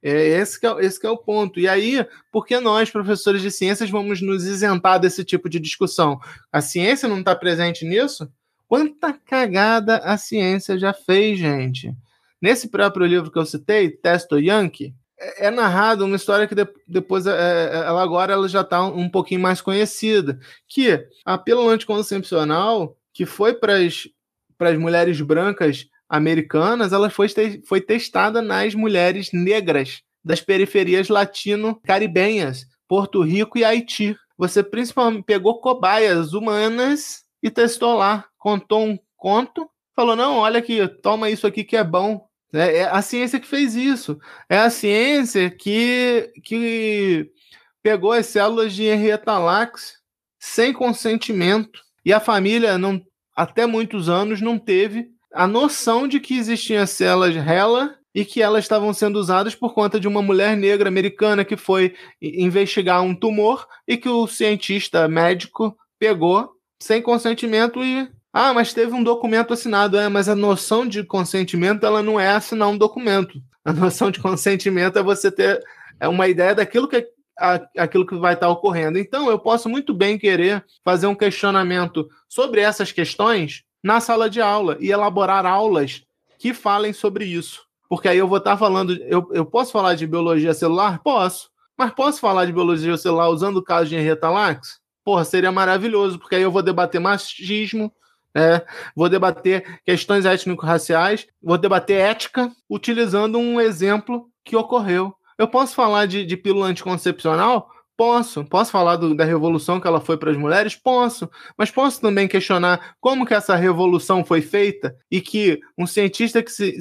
É esse que é, esse que é o ponto. E aí, por que nós, professores de ciências, vamos nos isentar desse tipo de discussão? A ciência não está presente nisso? Quanta cagada a ciência já fez, gente? Nesse próprio livro que eu citei, Testo Yankee, é, é narrado uma história que de, depois é, é, ela agora ela já está um, um pouquinho mais conhecida, que a pílula anticoncepcional que foi para as mulheres brancas americanas, ela foi, foi testada nas mulheres negras das periferias latino-caribenhas, Porto Rico e Haiti. Você principalmente pegou cobaias humanas e testou lá, contou um conto, falou: não, olha aqui, toma isso aqui que é bom. É, é a ciência que fez isso. É a ciência que, que pegou as células de Henrietta Lacks sem consentimento. E a família, não, até muitos anos, não teve a noção de que existiam células RELA e que elas estavam sendo usadas por conta de uma mulher negra americana que foi investigar um tumor e que o cientista médico pegou sem consentimento e ah, mas teve um documento assinado. É, mas a noção de consentimento ela não é assinar um documento. A noção de consentimento é você ter é uma ideia daquilo que, a, aquilo que vai estar ocorrendo. Então, eu posso muito bem querer fazer um questionamento sobre essas questões na sala de aula e elaborar aulas que falem sobre isso. Porque aí eu vou estar falando. Eu, eu posso falar de biologia celular? Posso. Mas posso falar de biologia celular usando o caso de Henrietta Lacks? Porra, seria maravilhoso, porque aí eu vou debater machismo, é, vou debater questões étnico-raciais, vou debater ética utilizando um exemplo que ocorreu. Eu posso falar de, de pílula anticoncepcional? Posso. Posso falar do, da revolução que ela foi para as mulheres? Posso. Mas posso também questionar como que essa revolução foi feita e que um cientista que se,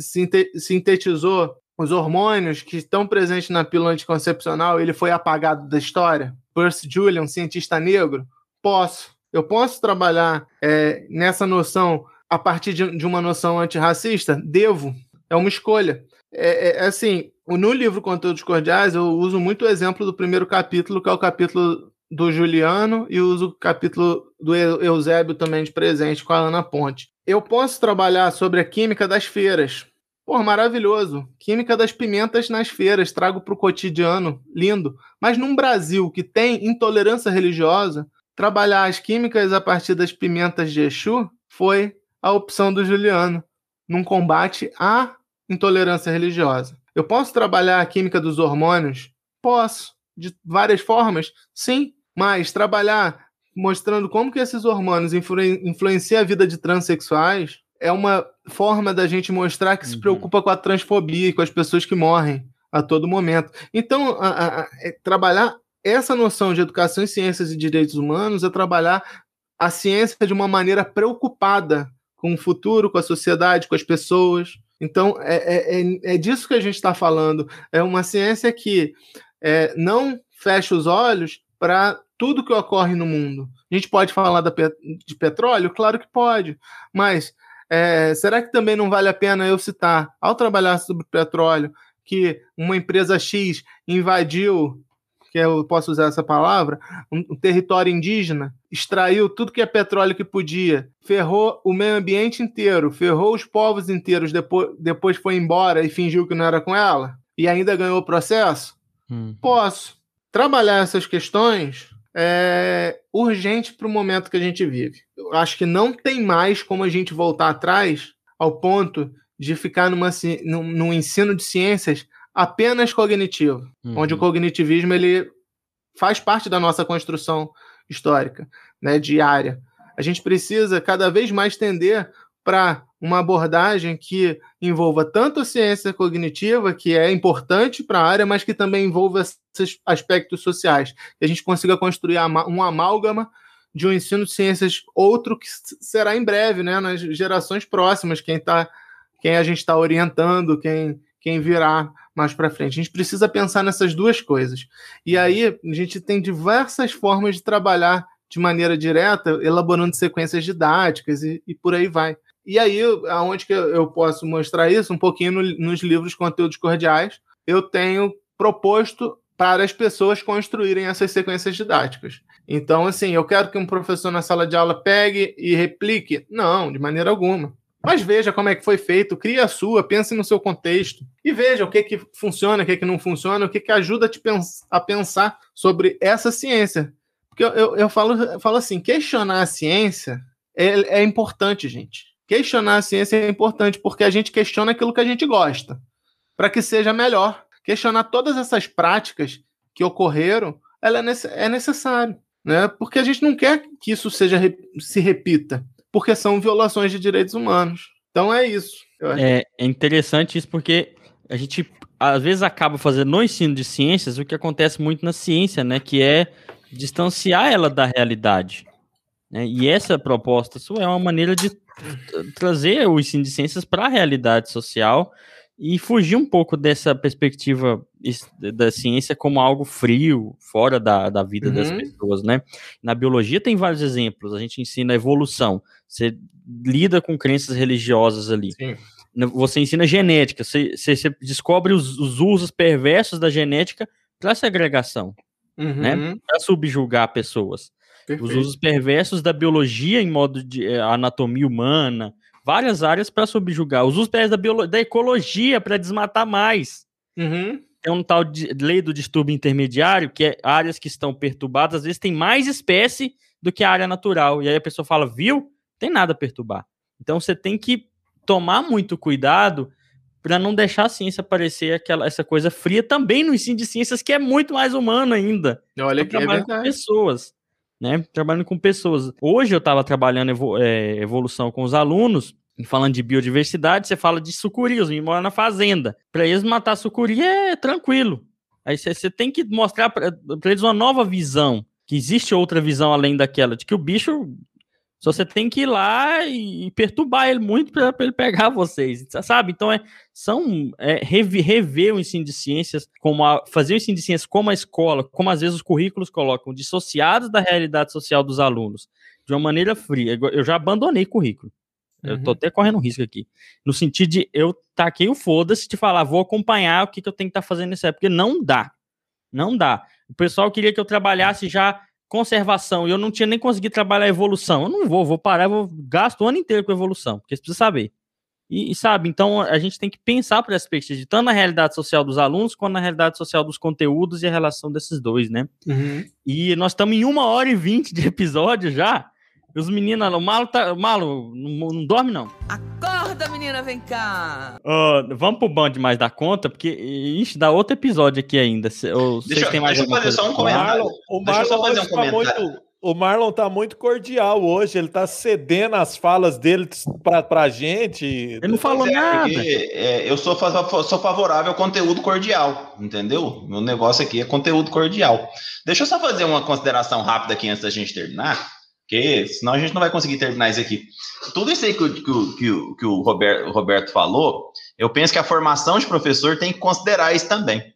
sintetizou os hormônios que estão presentes na pílula anticoncepcional, ele foi apagado da história? Percy Julian, um cientista negro? Posso. Eu posso trabalhar é, nessa noção a partir de, de, uma noção antirracista? Devo. É uma escolha. É, é, é, assim, no livro Conteúdos Cordiais, eu uso muito o exemplo do primeiro capítulo, que é o capítulo do Juliano, e uso o capítulo do Eusébio também de presente com a Ana Ponte. Eu posso trabalhar sobre a química das feiras. Pô, maravilhoso. Química das pimentas nas feiras, trago para o cotidiano, lindo. Mas num Brasil que tem intolerância religiosa, trabalhar as químicas a partir das pimentas de Exu foi a opção do Juliano, num combate à intolerância religiosa. Eu posso trabalhar a química dos hormônios? Posso, de várias formas, sim, mas trabalhar mostrando como que esses hormônios influ influenciam a vida de transexuais, é uma forma da gente mostrar que se Uhum. preocupa com a transfobia e com as pessoas que morrem a todo momento. Então, a- a- a- é trabalhar essa noção de educação em ciências e direitos humanos é trabalhar a ciência de uma maneira preocupada com o futuro, com a sociedade, com as pessoas. Então, é, é, é, é disso que a gente está falando. É uma ciência que é, não fecha os olhos para tudo que ocorre no mundo. A gente pode falar da de petróleo? Claro que pode, mas é, será que também não vale a pena eu citar, ao trabalhar sobre petróleo, que uma empresa X invadiu, que eu posso usar essa palavra, um, um território indígena, extraiu tudo que é petróleo que podia, ferrou o meio ambiente inteiro, ferrou os povos inteiros, depois, depois foi embora e fingiu que não era com ela, e ainda ganhou o processo? Hum. Posso. Trabalhar essas questões é urgente para o momento que a gente vive. Eu acho que não tem mais como a gente voltar atrás ao ponto de ficar numa, num, num ensino de ciências apenas cognitivo, Uhum. onde o cognitivismo ele faz parte da nossa construção histórica, né, diária. A gente precisa cada vez mais tender para uma abordagem que envolva tanto a ciência cognitiva, que é importante para a área, mas que também envolva esses aspectos sociais. Que a gente consiga construir um amálgama de um ensino de ciências outro que será em breve, né, nas gerações próximas, quem tá, quem a gente está orientando, quem, quem virá mais para frente. A gente precisa pensar nessas duas coisas. E aí a gente tem diversas formas de trabalhar de maneira direta, elaborando sequências didáticas e, e por aí vai. E aí, aonde que eu eu posso mostrar isso? Um pouquinho no- nos livros Conteúdos Cordiais, eu tenho proposto para as pessoas construírem essas sequências didáticas. Então, assim, eu quero que um professor na sala de aula pegue e replique? Não, de maneira alguma. Mas veja como é que foi feito, crie a sua, pense no seu contexto e veja o que, que funciona, o que, que não funciona, o que, que ajuda a pensar sobre essa ciência. Porque eu, eu, eu falo, eu falo assim: questionar a ciência é, é importante, gente. Questionar a ciência é importante porque a gente questiona aquilo que a gente gosta, para que seja melhor. Questionar todas essas práticas que ocorreram, ela é, é necessário, né? Porque a gente não quer que isso seja se repita, porque são violações de direitos humanos. Então é isso. É, é interessante isso porque a gente às vezes acaba fazendo no ensino de ciências o que acontece muito na ciência, né? Que é distanciar ela da realidade. Né? E essa proposta sua é uma maneira de tra- trazer o ensino de ciências para a realidade social e fugir um pouco dessa perspectiva da ciência como algo frio, fora da, da vida das Uhum. pessoas, né? Na biologia tem vários exemplos, a gente ensina a evolução, você lida com crenças religiosas ali. Sim. Você ensina genética, você, você- você descobre os, os usos perversos da genética para segregação, Uhum. né? para subjugar pessoas. Os Perfeito. usos perversos da biologia em modo de eh, anatomia humana, várias áreas para subjugar. Os usos perversos da, da ecologia para desmatar mais. Uhum. Tem um tal de lei do distúrbio intermediário, que é áreas que estão perturbadas, às vezes tem mais espécie do que a área natural. E aí a pessoa fala, viu? Tem nada a perturbar. Então você tem que tomar muito cuidado para não deixar a ciência parecer aquela, essa coisa fria também no ensino de ciências, que é muito mais humano ainda. Olha Eu que é com pessoas, né? Trabalhando com pessoas. Hoje eu estava trabalhando é, evolução com os alunos, falando de biodiversidade, você fala de sucuri, os moram na fazenda. Para eles matar sucuri é tranquilo. Aí você- você tem que mostrar para eles uma nova visão, que existe outra visão além daquela, de que o bicho só você tem que ir lá e, perturbar ele muito para ele pegar vocês, sabe? Então é são é, rever o ensino de ciências, como a- fazer o ensino de ciências como a escola, como às vezes os currículos colocam, dissociados da realidade social dos alunos, de uma maneira fria. Eu já abandonei currículo. Eu tô Uhum. até correndo risco aqui. No sentido de eu taquei o foda-se de falar, vou acompanhar o que, que eu tenho que estar fazendo nessa época. Porque não dá. Não dá. O pessoal queria que eu trabalhasse já conservação e eu não tinha nem conseguido trabalhar evolução. Eu não vou, vou parar, eu vou gasto o ano inteiro com evolução, porque você precisa saber. E, e, sabe, então a gente tem que pensar por essa perspectiva, tanto na realidade social dos alunos, quanto na realidade social dos conteúdos e a relação desses dois, né? Uhum. E nós estamos em uma hora e vinte de episódio já. Os meninos, o Malo, tá, o Malo não, não dorme não. Acorda, menina, vem cá. Ó, vamos pro band mais da conta, porque ixi, dá outro episódio aqui ainda. Se- ou vocês Deixa, têm mais deixa eu fazer só um comentário. Marlon, o só Marlon fazer hoje um tá comentário. muito. O Marlon tá muito cordial hoje, ele tá cedendo as falas dele pra, pra gente. Ele não falou é, nada. porque, é, eu sou, sou favorável ao conteúdo cordial, entendeu? Meu negócio aqui é conteúdo cordial. Deixa eu só fazer uma consideração rápida aqui antes da gente terminar, porque senão a gente não vai conseguir terminar isso aqui. Tudo isso aí que, que que que o Roberto, Roberto falou, eu penso que a formação de professor tem que considerar isso também.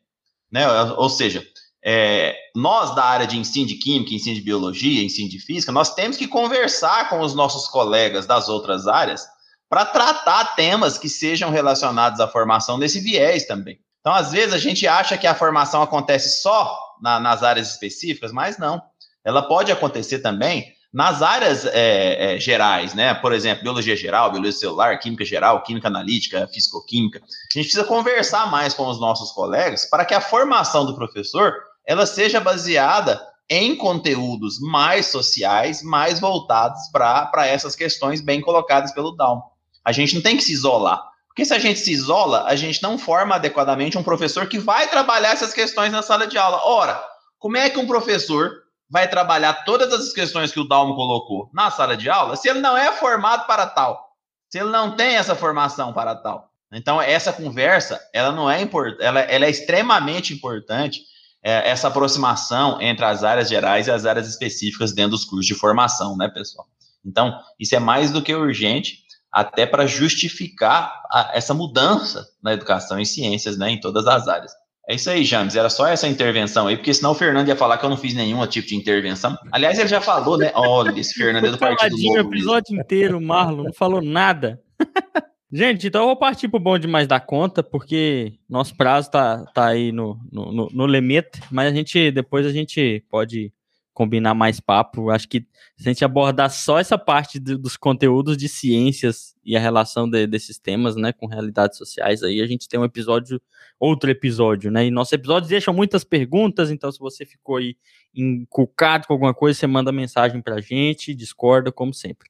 Né? Ou seja, é, nós da área de ensino de química, ensino de biologia, ensino de física, nós temos que conversar com os nossos colegas das outras áreas para tratar temas que sejam relacionados à formação nesse viés também. Então, às vezes, a gente acha que a formação acontece só na- nas áreas específicas, mas não. Ela pode acontecer também nas áreas é, é, gerais, né? Por exemplo, biologia geral, biologia celular, química geral, química analítica, fisicoquímica. A gente precisa conversar mais com os nossos colegas para que a formação do professor ela seja baseada em conteúdos mais sociais, mais voltados para essas questões bem colocadas pelo Down. A gente não tem que se isolar. Porque se a gente se isola, a gente não forma adequadamente um professor que vai trabalhar essas questões na sala de aula. Ora, como é que um professor vai trabalhar todas essas questões que o Dalmo colocou na sala de aula se ele não é formado para tal? Se ele não tem essa formação para tal? Então, essa conversa, ela não é importante, ela, ela é extremamente importante, é, essa aproximação entre as áreas gerais e as áreas específicas dentro dos cursos de formação, né, pessoal? Então, isso é mais do que urgente, até para justificar a, essa mudança na educação e ciências, né, em todas as áreas. É isso aí, James. Era só essa intervenção aí, porque senão o Fernando ia falar que eu não fiz nenhum tipo de intervenção. Aliás, ele já falou, né? Olha, esse Fernando é do Partido o Novo. mesmo. episódio inteiro, o Marlon não falou nada. Gente, então eu vou partir pro bom demais da conta, porque nosso prazo tá, tá aí no, no, no, no limite, mas a gente, depois a gente pode combinar mais papo. Acho que se a gente abordar só essa parte do- dos conteúdos de ciências e a relação de- desses temas, né, com realidades sociais, aí a gente tem um episódio, outro episódio, né, e nossos episódios deixam muitas perguntas, então se você ficou aí encucado com alguma coisa, você manda mensagem pra gente, discorda, como sempre.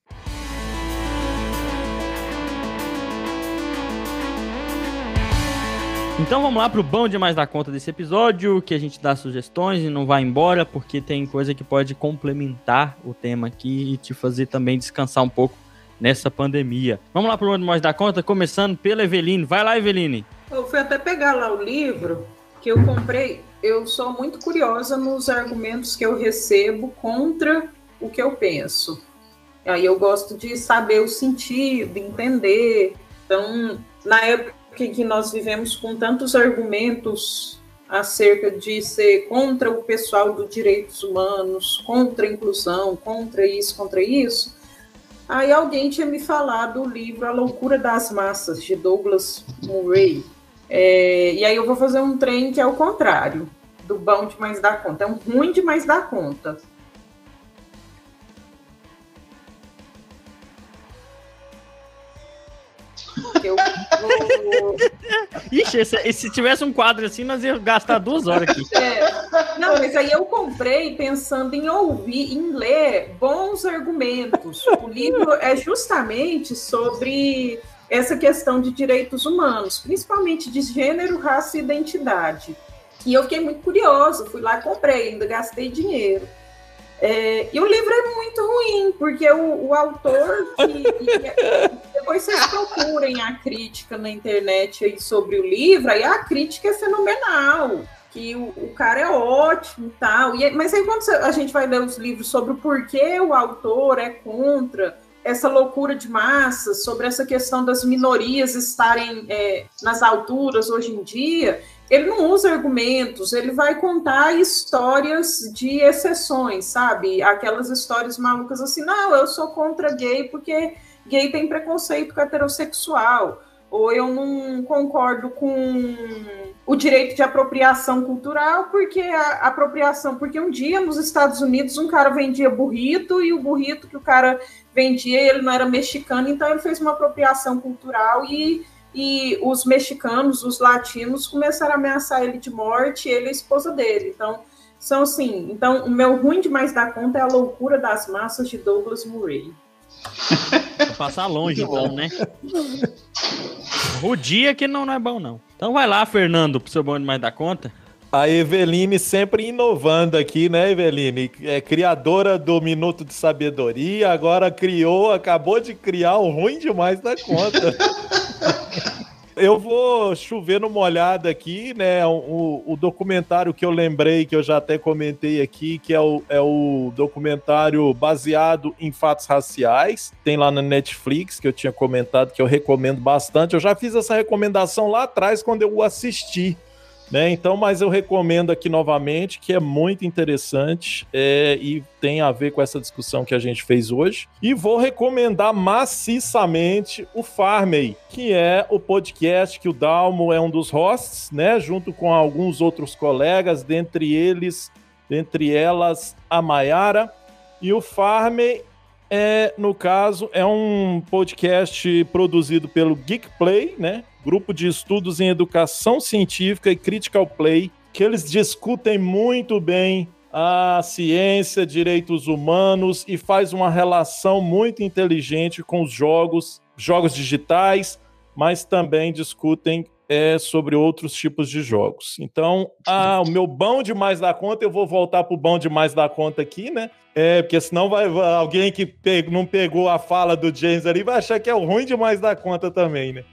Então vamos lá pro bom demais da conta desse episódio, que a gente dá sugestões e não vai embora, porque tem coisa que pode complementar o tema aqui e te fazer também descansar um pouco nessa pandemia. Vamos lá pro bom demais da conta, começando pela Eveline. Vai lá, Eveline. Eu fui até pegar lá o livro que eu comprei. Eu sou muito curiosa nos argumentos que eu recebo contra o que eu penso. Aí eu gosto de saber o sentido, entender. Então, na época em que nós vivemos com tantos argumentos acerca de ser contra o pessoal dos direitos humanos, contra a inclusão, contra isso, contra isso, aí alguém tinha me falado do livro A Loucura das Massas, de Douglas Murray. É, e aí eu vou fazer um trem que é o contrário, do bom demais da conta. É um ruim demais da conta. Eu vou... Ixi, esse, se tivesse um quadro assim, nós ia gastar duas horas aqui. É, não, mas aí eu comprei pensando em ouvir, em ler bons argumentos. O livro é justamente sobre essa questão de direitos humanos, principalmente de gênero, raça e identidade. E eu fiquei muito curiosa, fui lá e comprei, ainda gastei dinheiro. É, e o livro é muito ruim, porque o, o autor. Que, e- depois vocês procurem a crítica na internet aí sobre o livro, aí a crítica é fenomenal. Que o, o cara é ótimo e tal. E, mas aí quando a gente vai ler os livros sobre o porquê o autor é contra essa loucura de massas, sobre essa questão das minorias estarem é, nas alturas hoje em dia, ele não usa argumentos, ele vai contar histórias de exceções, sabe? Aquelas histórias malucas assim, não, eu sou contra gay porque gay tem preconceito com heterossexual, ou eu não concordo com o direito de apropriação cultural, porque a apropriação, porque um dia nos Estados Unidos um cara vendia burrito e o burrito que o cara vendia, ele não era mexicano, então ele fez uma apropriação cultural e e os mexicanos, os latinos começaram a ameaçar ele de morte, ele e a esposa dele. Então, são assim. Então, o meu ruim demais da conta é a loucura das massas de Douglas Murray. Vou passar longe, então, né? O dia que não, não é bom, não. Então vai lá, Fernando, pro seu bom demais da conta. A Eveline sempre inovando aqui, né, Eveline? É criadora do Minuto de Sabedoria, agora criou, acabou de criar o ruim demais da conta. Eu vou chover no molhado aqui, né? O, o, documentário que eu lembrei, que eu já até comentei aqui, que é o, é o documentário baseado em fatos raciais. Tem lá na Netflix, que eu tinha comentado, que eu recomendo bastante. Eu já fiz essa recomendação lá atrás quando eu o assisti. Né? Então, mas eu recomendo aqui novamente, que é muito interessante é, e tem a ver com essa discussão que a gente fez hoje. E vou recomendar maciçamente o Farmey, que é o podcast que o Dalmo é um dos hosts, né? Junto com alguns outros colegas, dentre eles, dentre elas, a Maiara. E o Farmey é, no caso, é um podcast produzido pelo Geek Play, né? grupo de estudos em educação científica e critical play, que eles discutem muito bem a ciência, direitos humanos e faz uma relação muito inteligente com os jogos, jogos digitais, mas também discutem é, sobre outros tipos de jogos. Então, ah, o meu bom demais da conta, eu vou voltar pro bom demais da conta aqui, né? É, porque senão vai alguém que não pegou a fala do James ali vai achar que é o ruim demais da conta também, né?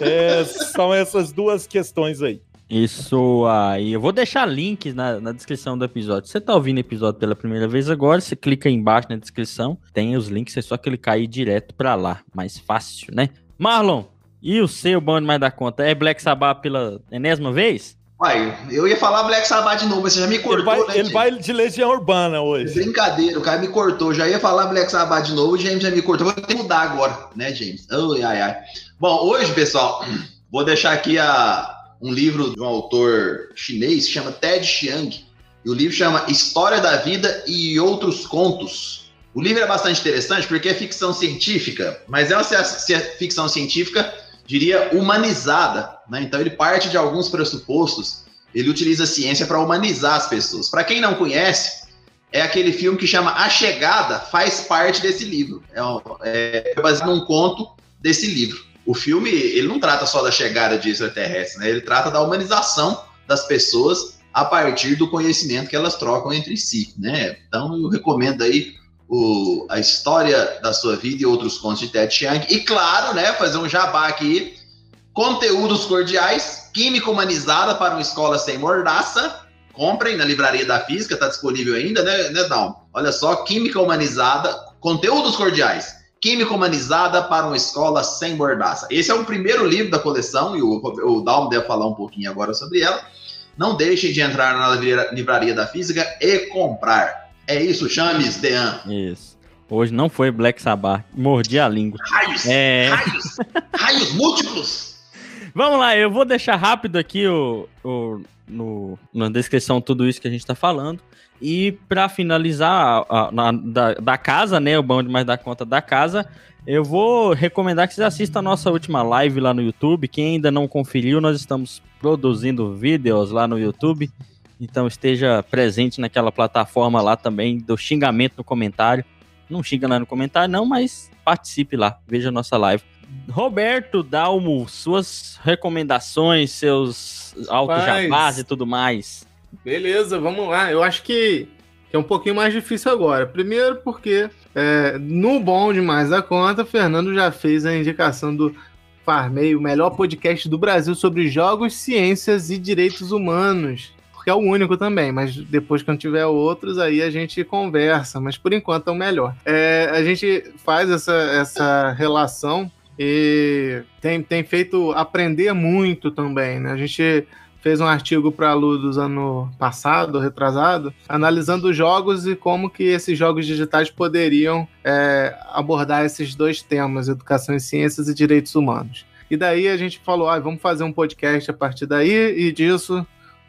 É, são essas duas questões aí. Isso aí. Eu vou deixar links na, na descrição do episódio. Você tá ouvindo o episódio pela primeira vez agora, você clica aí embaixo na descrição, tem os links, é só clicar aí direto pra lá. Mais fácil, né? Marlon, e o seu bando mais da conta? É Black Sabbath pela enésima vez? Uai, eu ia falar Black Sabbath de novo, você já me cortou, ele vai, né, Ele vai de Legião Urbana hoje. Brincadeira, o cara me cortou. Já ia falar Black Sabbath de novo, o James já me cortou. Vou ter que mudar agora, né, James? Ai, ai, ai. Bom, hoje, pessoal, vou deixar aqui a, um livro de um autor chinês que chama Ted Chiang. E o livro chama História da Vida e Outros Contos. O livro é bastante interessante porque é ficção científica, mas é uma ficção científica, diria, humanizada. Né? Então ele parte de alguns pressupostos, ele utiliza a ciência para humanizar as pessoas. Para quem não conhece, é aquele filme que chama A Chegada, faz parte desse livro. É, é baseado num conto desse livro o filme ele não trata só da chegada de extraterrestres, né? Ele trata da humanização das pessoas a partir do conhecimento que elas trocam entre si, né? Então eu recomendo aí o, a história da sua vida e outros contos de Ted Chiang e claro, né, fazer um jabá aqui, conteúdos cordiais, química humanizada para uma escola sem mordaça. Comprem na livraria da física, está disponível ainda, né, né, Dal? Olha só, química humanizada, conteúdos cordiais Química Humanizada para uma Escola Sem Bordaça. Esse é o primeiro livro da coleção e o, o Dalmo deve falar um pouquinho agora sobre ela. Não deixem de entrar na livraria da física e comprar. É isso, Chames, Dean. Isso. Hoje não foi Black Sabbath. Mordi a língua. Raios! É... Raios! raios múltiplos! Vamos lá, eu vou deixar rápido aqui o, o, no, na descrição tudo isso que a gente está falando. E para finalizar a, a, da, da casa, né? O bom demais da conta da casa. Eu vou recomendar que vocês assistam a nossa última live lá no YouTube. Quem ainda não conferiu, nós estamos produzindo vídeos lá no YouTube. Então esteja presente naquela plataforma lá também do xingamento no comentário. Não xinga lá no comentário, não, mas participe lá, veja a nossa live. Roberto Dalmo, suas recomendações, seus altos jabás e tudo mais. Beleza, vamos lá. Eu acho que, que é um pouquinho mais difícil agora. Primeiro porque é, no Bom Demais da Conta, Fernando já fez a indicação do Farmei, o melhor podcast do Brasil sobre jogos, ciências e direitos humanos. Porque é o único também, mas depois quando tiver outros, aí a gente conversa. Mas por enquanto é o melhor. É, a gente faz essa, essa relação e tem, tem feito aprender muito também, né? A gente fez um artigo para a Ludus ano passado, retrasado, analisando jogos e como que esses jogos digitais poderiam é, abordar esses dois temas, educação e ciências e direitos humanos. E daí a gente falou, ah, vamos fazer um podcast a partir daí, e disso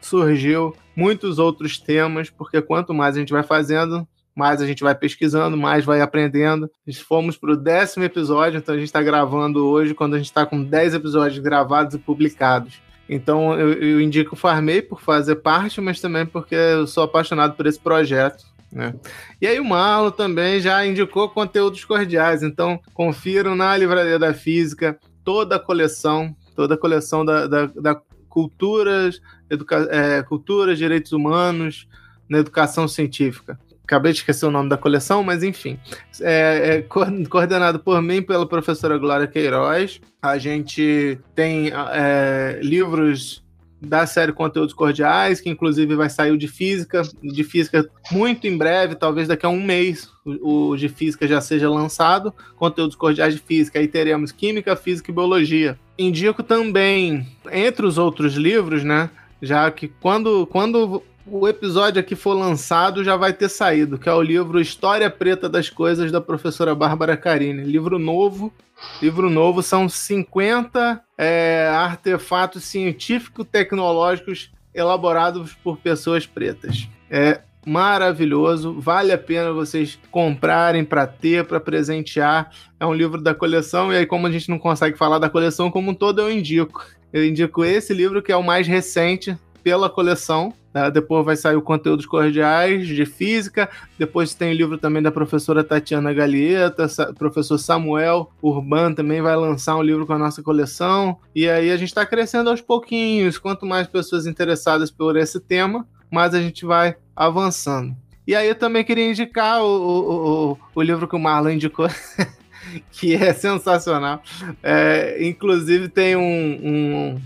surgiu muitos outros temas, porque quanto mais a gente vai fazendo, mais a gente vai pesquisando, mais vai aprendendo. Fomos para o décimo episódio, então a gente está gravando hoje, quando a gente está com 10 episódios gravados e publicados. Então eu, eu, indico o Farmei por fazer parte, mas também porque eu sou apaixonado por esse projeto. Né? E aí o Marlon também já indicou conteúdos cordiais, então confiram na Livraria da Física toda a coleção, toda a coleção da, da, da culturas, educa é, culturas, direitos humanos na educação científica. Acabei de esquecer o nome da coleção, mas enfim. É, é coordenado por mim pela professora Glória Queiroz. A gente tem é, livros da série Conteúdos Cordiais, que inclusive vai sair o de física, de física muito em breve, talvez daqui a um mês o, o de física já seja lançado, Conteúdos Cordiais de Física, aí teremos Química, Física e Biologia. Indico também, entre os outros livros, né, já que quando, quando o episódio aqui for lançado, já vai ter saído, que é o livro História Preta das Coisas, da professora Bárbara Carini. Livro novo. Livro novo são 50 é, artefatos científico-tecnológicos elaborados por pessoas pretas. É maravilhoso, vale a pena vocês comprarem para ter, para presentear. É um livro da coleção, e aí, como a gente não consegue falar da coleção como um todo, eu indico. Eu indico esse livro, que é o mais recente pela coleção, Uh, depois vai sair o Conteúdos Cordiais de Física. Depois tem o livro também da professora Tatiana Galieta, professor Samuel Urban também vai lançar um livro com a nossa coleção. E aí a gente está crescendo aos pouquinhos. Quanto mais pessoas interessadas por esse tema, mais a gente vai avançando. E aí eu também queria indicar o, o, o, o livro que o Marlon indicou. que é sensacional. É, inclusive tem um, um,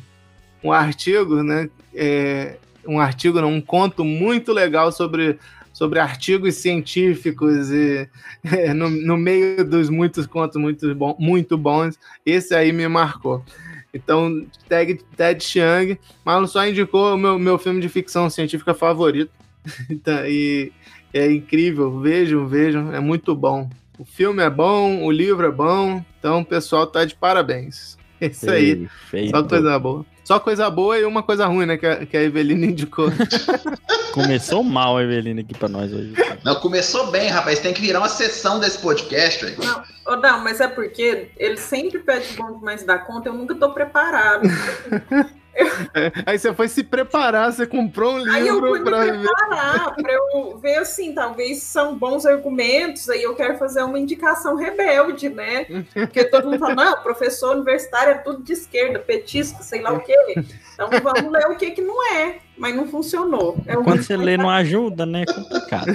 um artigo, né? É, um artigo, um conto muito legal sobre, sobre artigos científicos e é, no, no meio dos muitos contos muito, bom, muito bons, esse aí me marcou. Então, tag Ted Chiang, Marlon só indicou o meu, meu filme de ficção científica favorito. então, e é incrível, vejam, vejam, é muito bom. O filme é bom, o livro é bom, então o pessoal tá de parabéns. É isso aí, Perfeito. só coisa boa. Só coisa boa e uma coisa ruim, né? Que a, que a Evelina indicou. começou mal a Evelina aqui pra nós hoje. Não, começou bem, rapaz. Tem que virar uma sessão desse podcast, velho. Não, oh, não, mas é porque ele sempre pede bom demais da conta, eu nunca tô preparado. É, aí você foi se preparar, você comprou um livro aí eu fui pra me preparar para eu ver assim, talvez são bons argumentos, aí eu quero fazer uma indicação rebelde, né? Porque todo mundo fala, não, professor universitário é tudo de esquerda, petista, sei lá o quê. Então vamos ler o que que não é, mas não funcionou. É Quando você lê não ajuda, né? É complicado.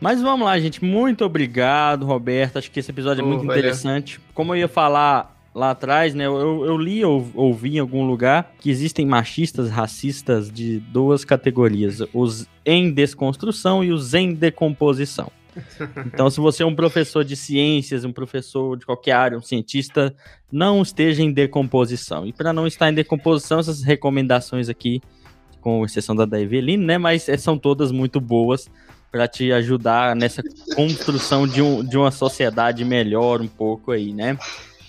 Mas vamos lá, gente. Muito obrigado, Roberto. Acho que esse episódio é muito oh, interessante. Como eu ia falar lá atrás, né? Eu, eu li ou ouvi em algum lugar que existem machistas, racistas de duas categorias: os em desconstrução e os em decomposição. Então, se você é um professor de ciências, um professor de qualquer área, um cientista, não esteja em decomposição. E para não estar em decomposição, essas recomendações aqui, com exceção da da Eveline, né? Mas é, são todas muito boas para te ajudar nessa construção de, um, de uma sociedade melhor um pouco aí, né?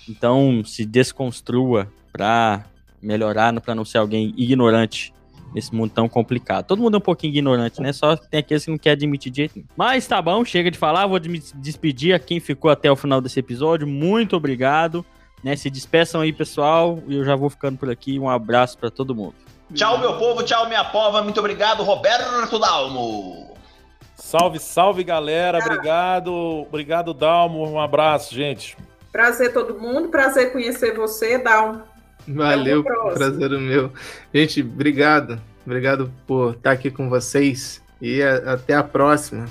Então, se desconstrua para melhorar, para não ser alguém ignorante nesse mundo tão complicado. Todo mundo é um pouquinho ignorante, né? Só tem aqueles que não quer admitir de jeito nenhum. Mas tá bom, chega de falar, vou me despedir a quem ficou até o final desse episódio. Muito obrigado. Né? Se despeçam aí, pessoal, e eu já vou ficando por aqui. Um abraço para todo mundo. Tchau, meu povo, tchau, minha pova. Muito obrigado, Roberto Dalmo. Salve, salve, galera. Obrigado, obrigado, Dalmo. Um abraço, gente. Prazer todo mundo, prazer conhecer você, Dal. Valeu, prazer o meu. Gente, obrigado. Obrigado por estar aqui com vocês e a, até a próxima.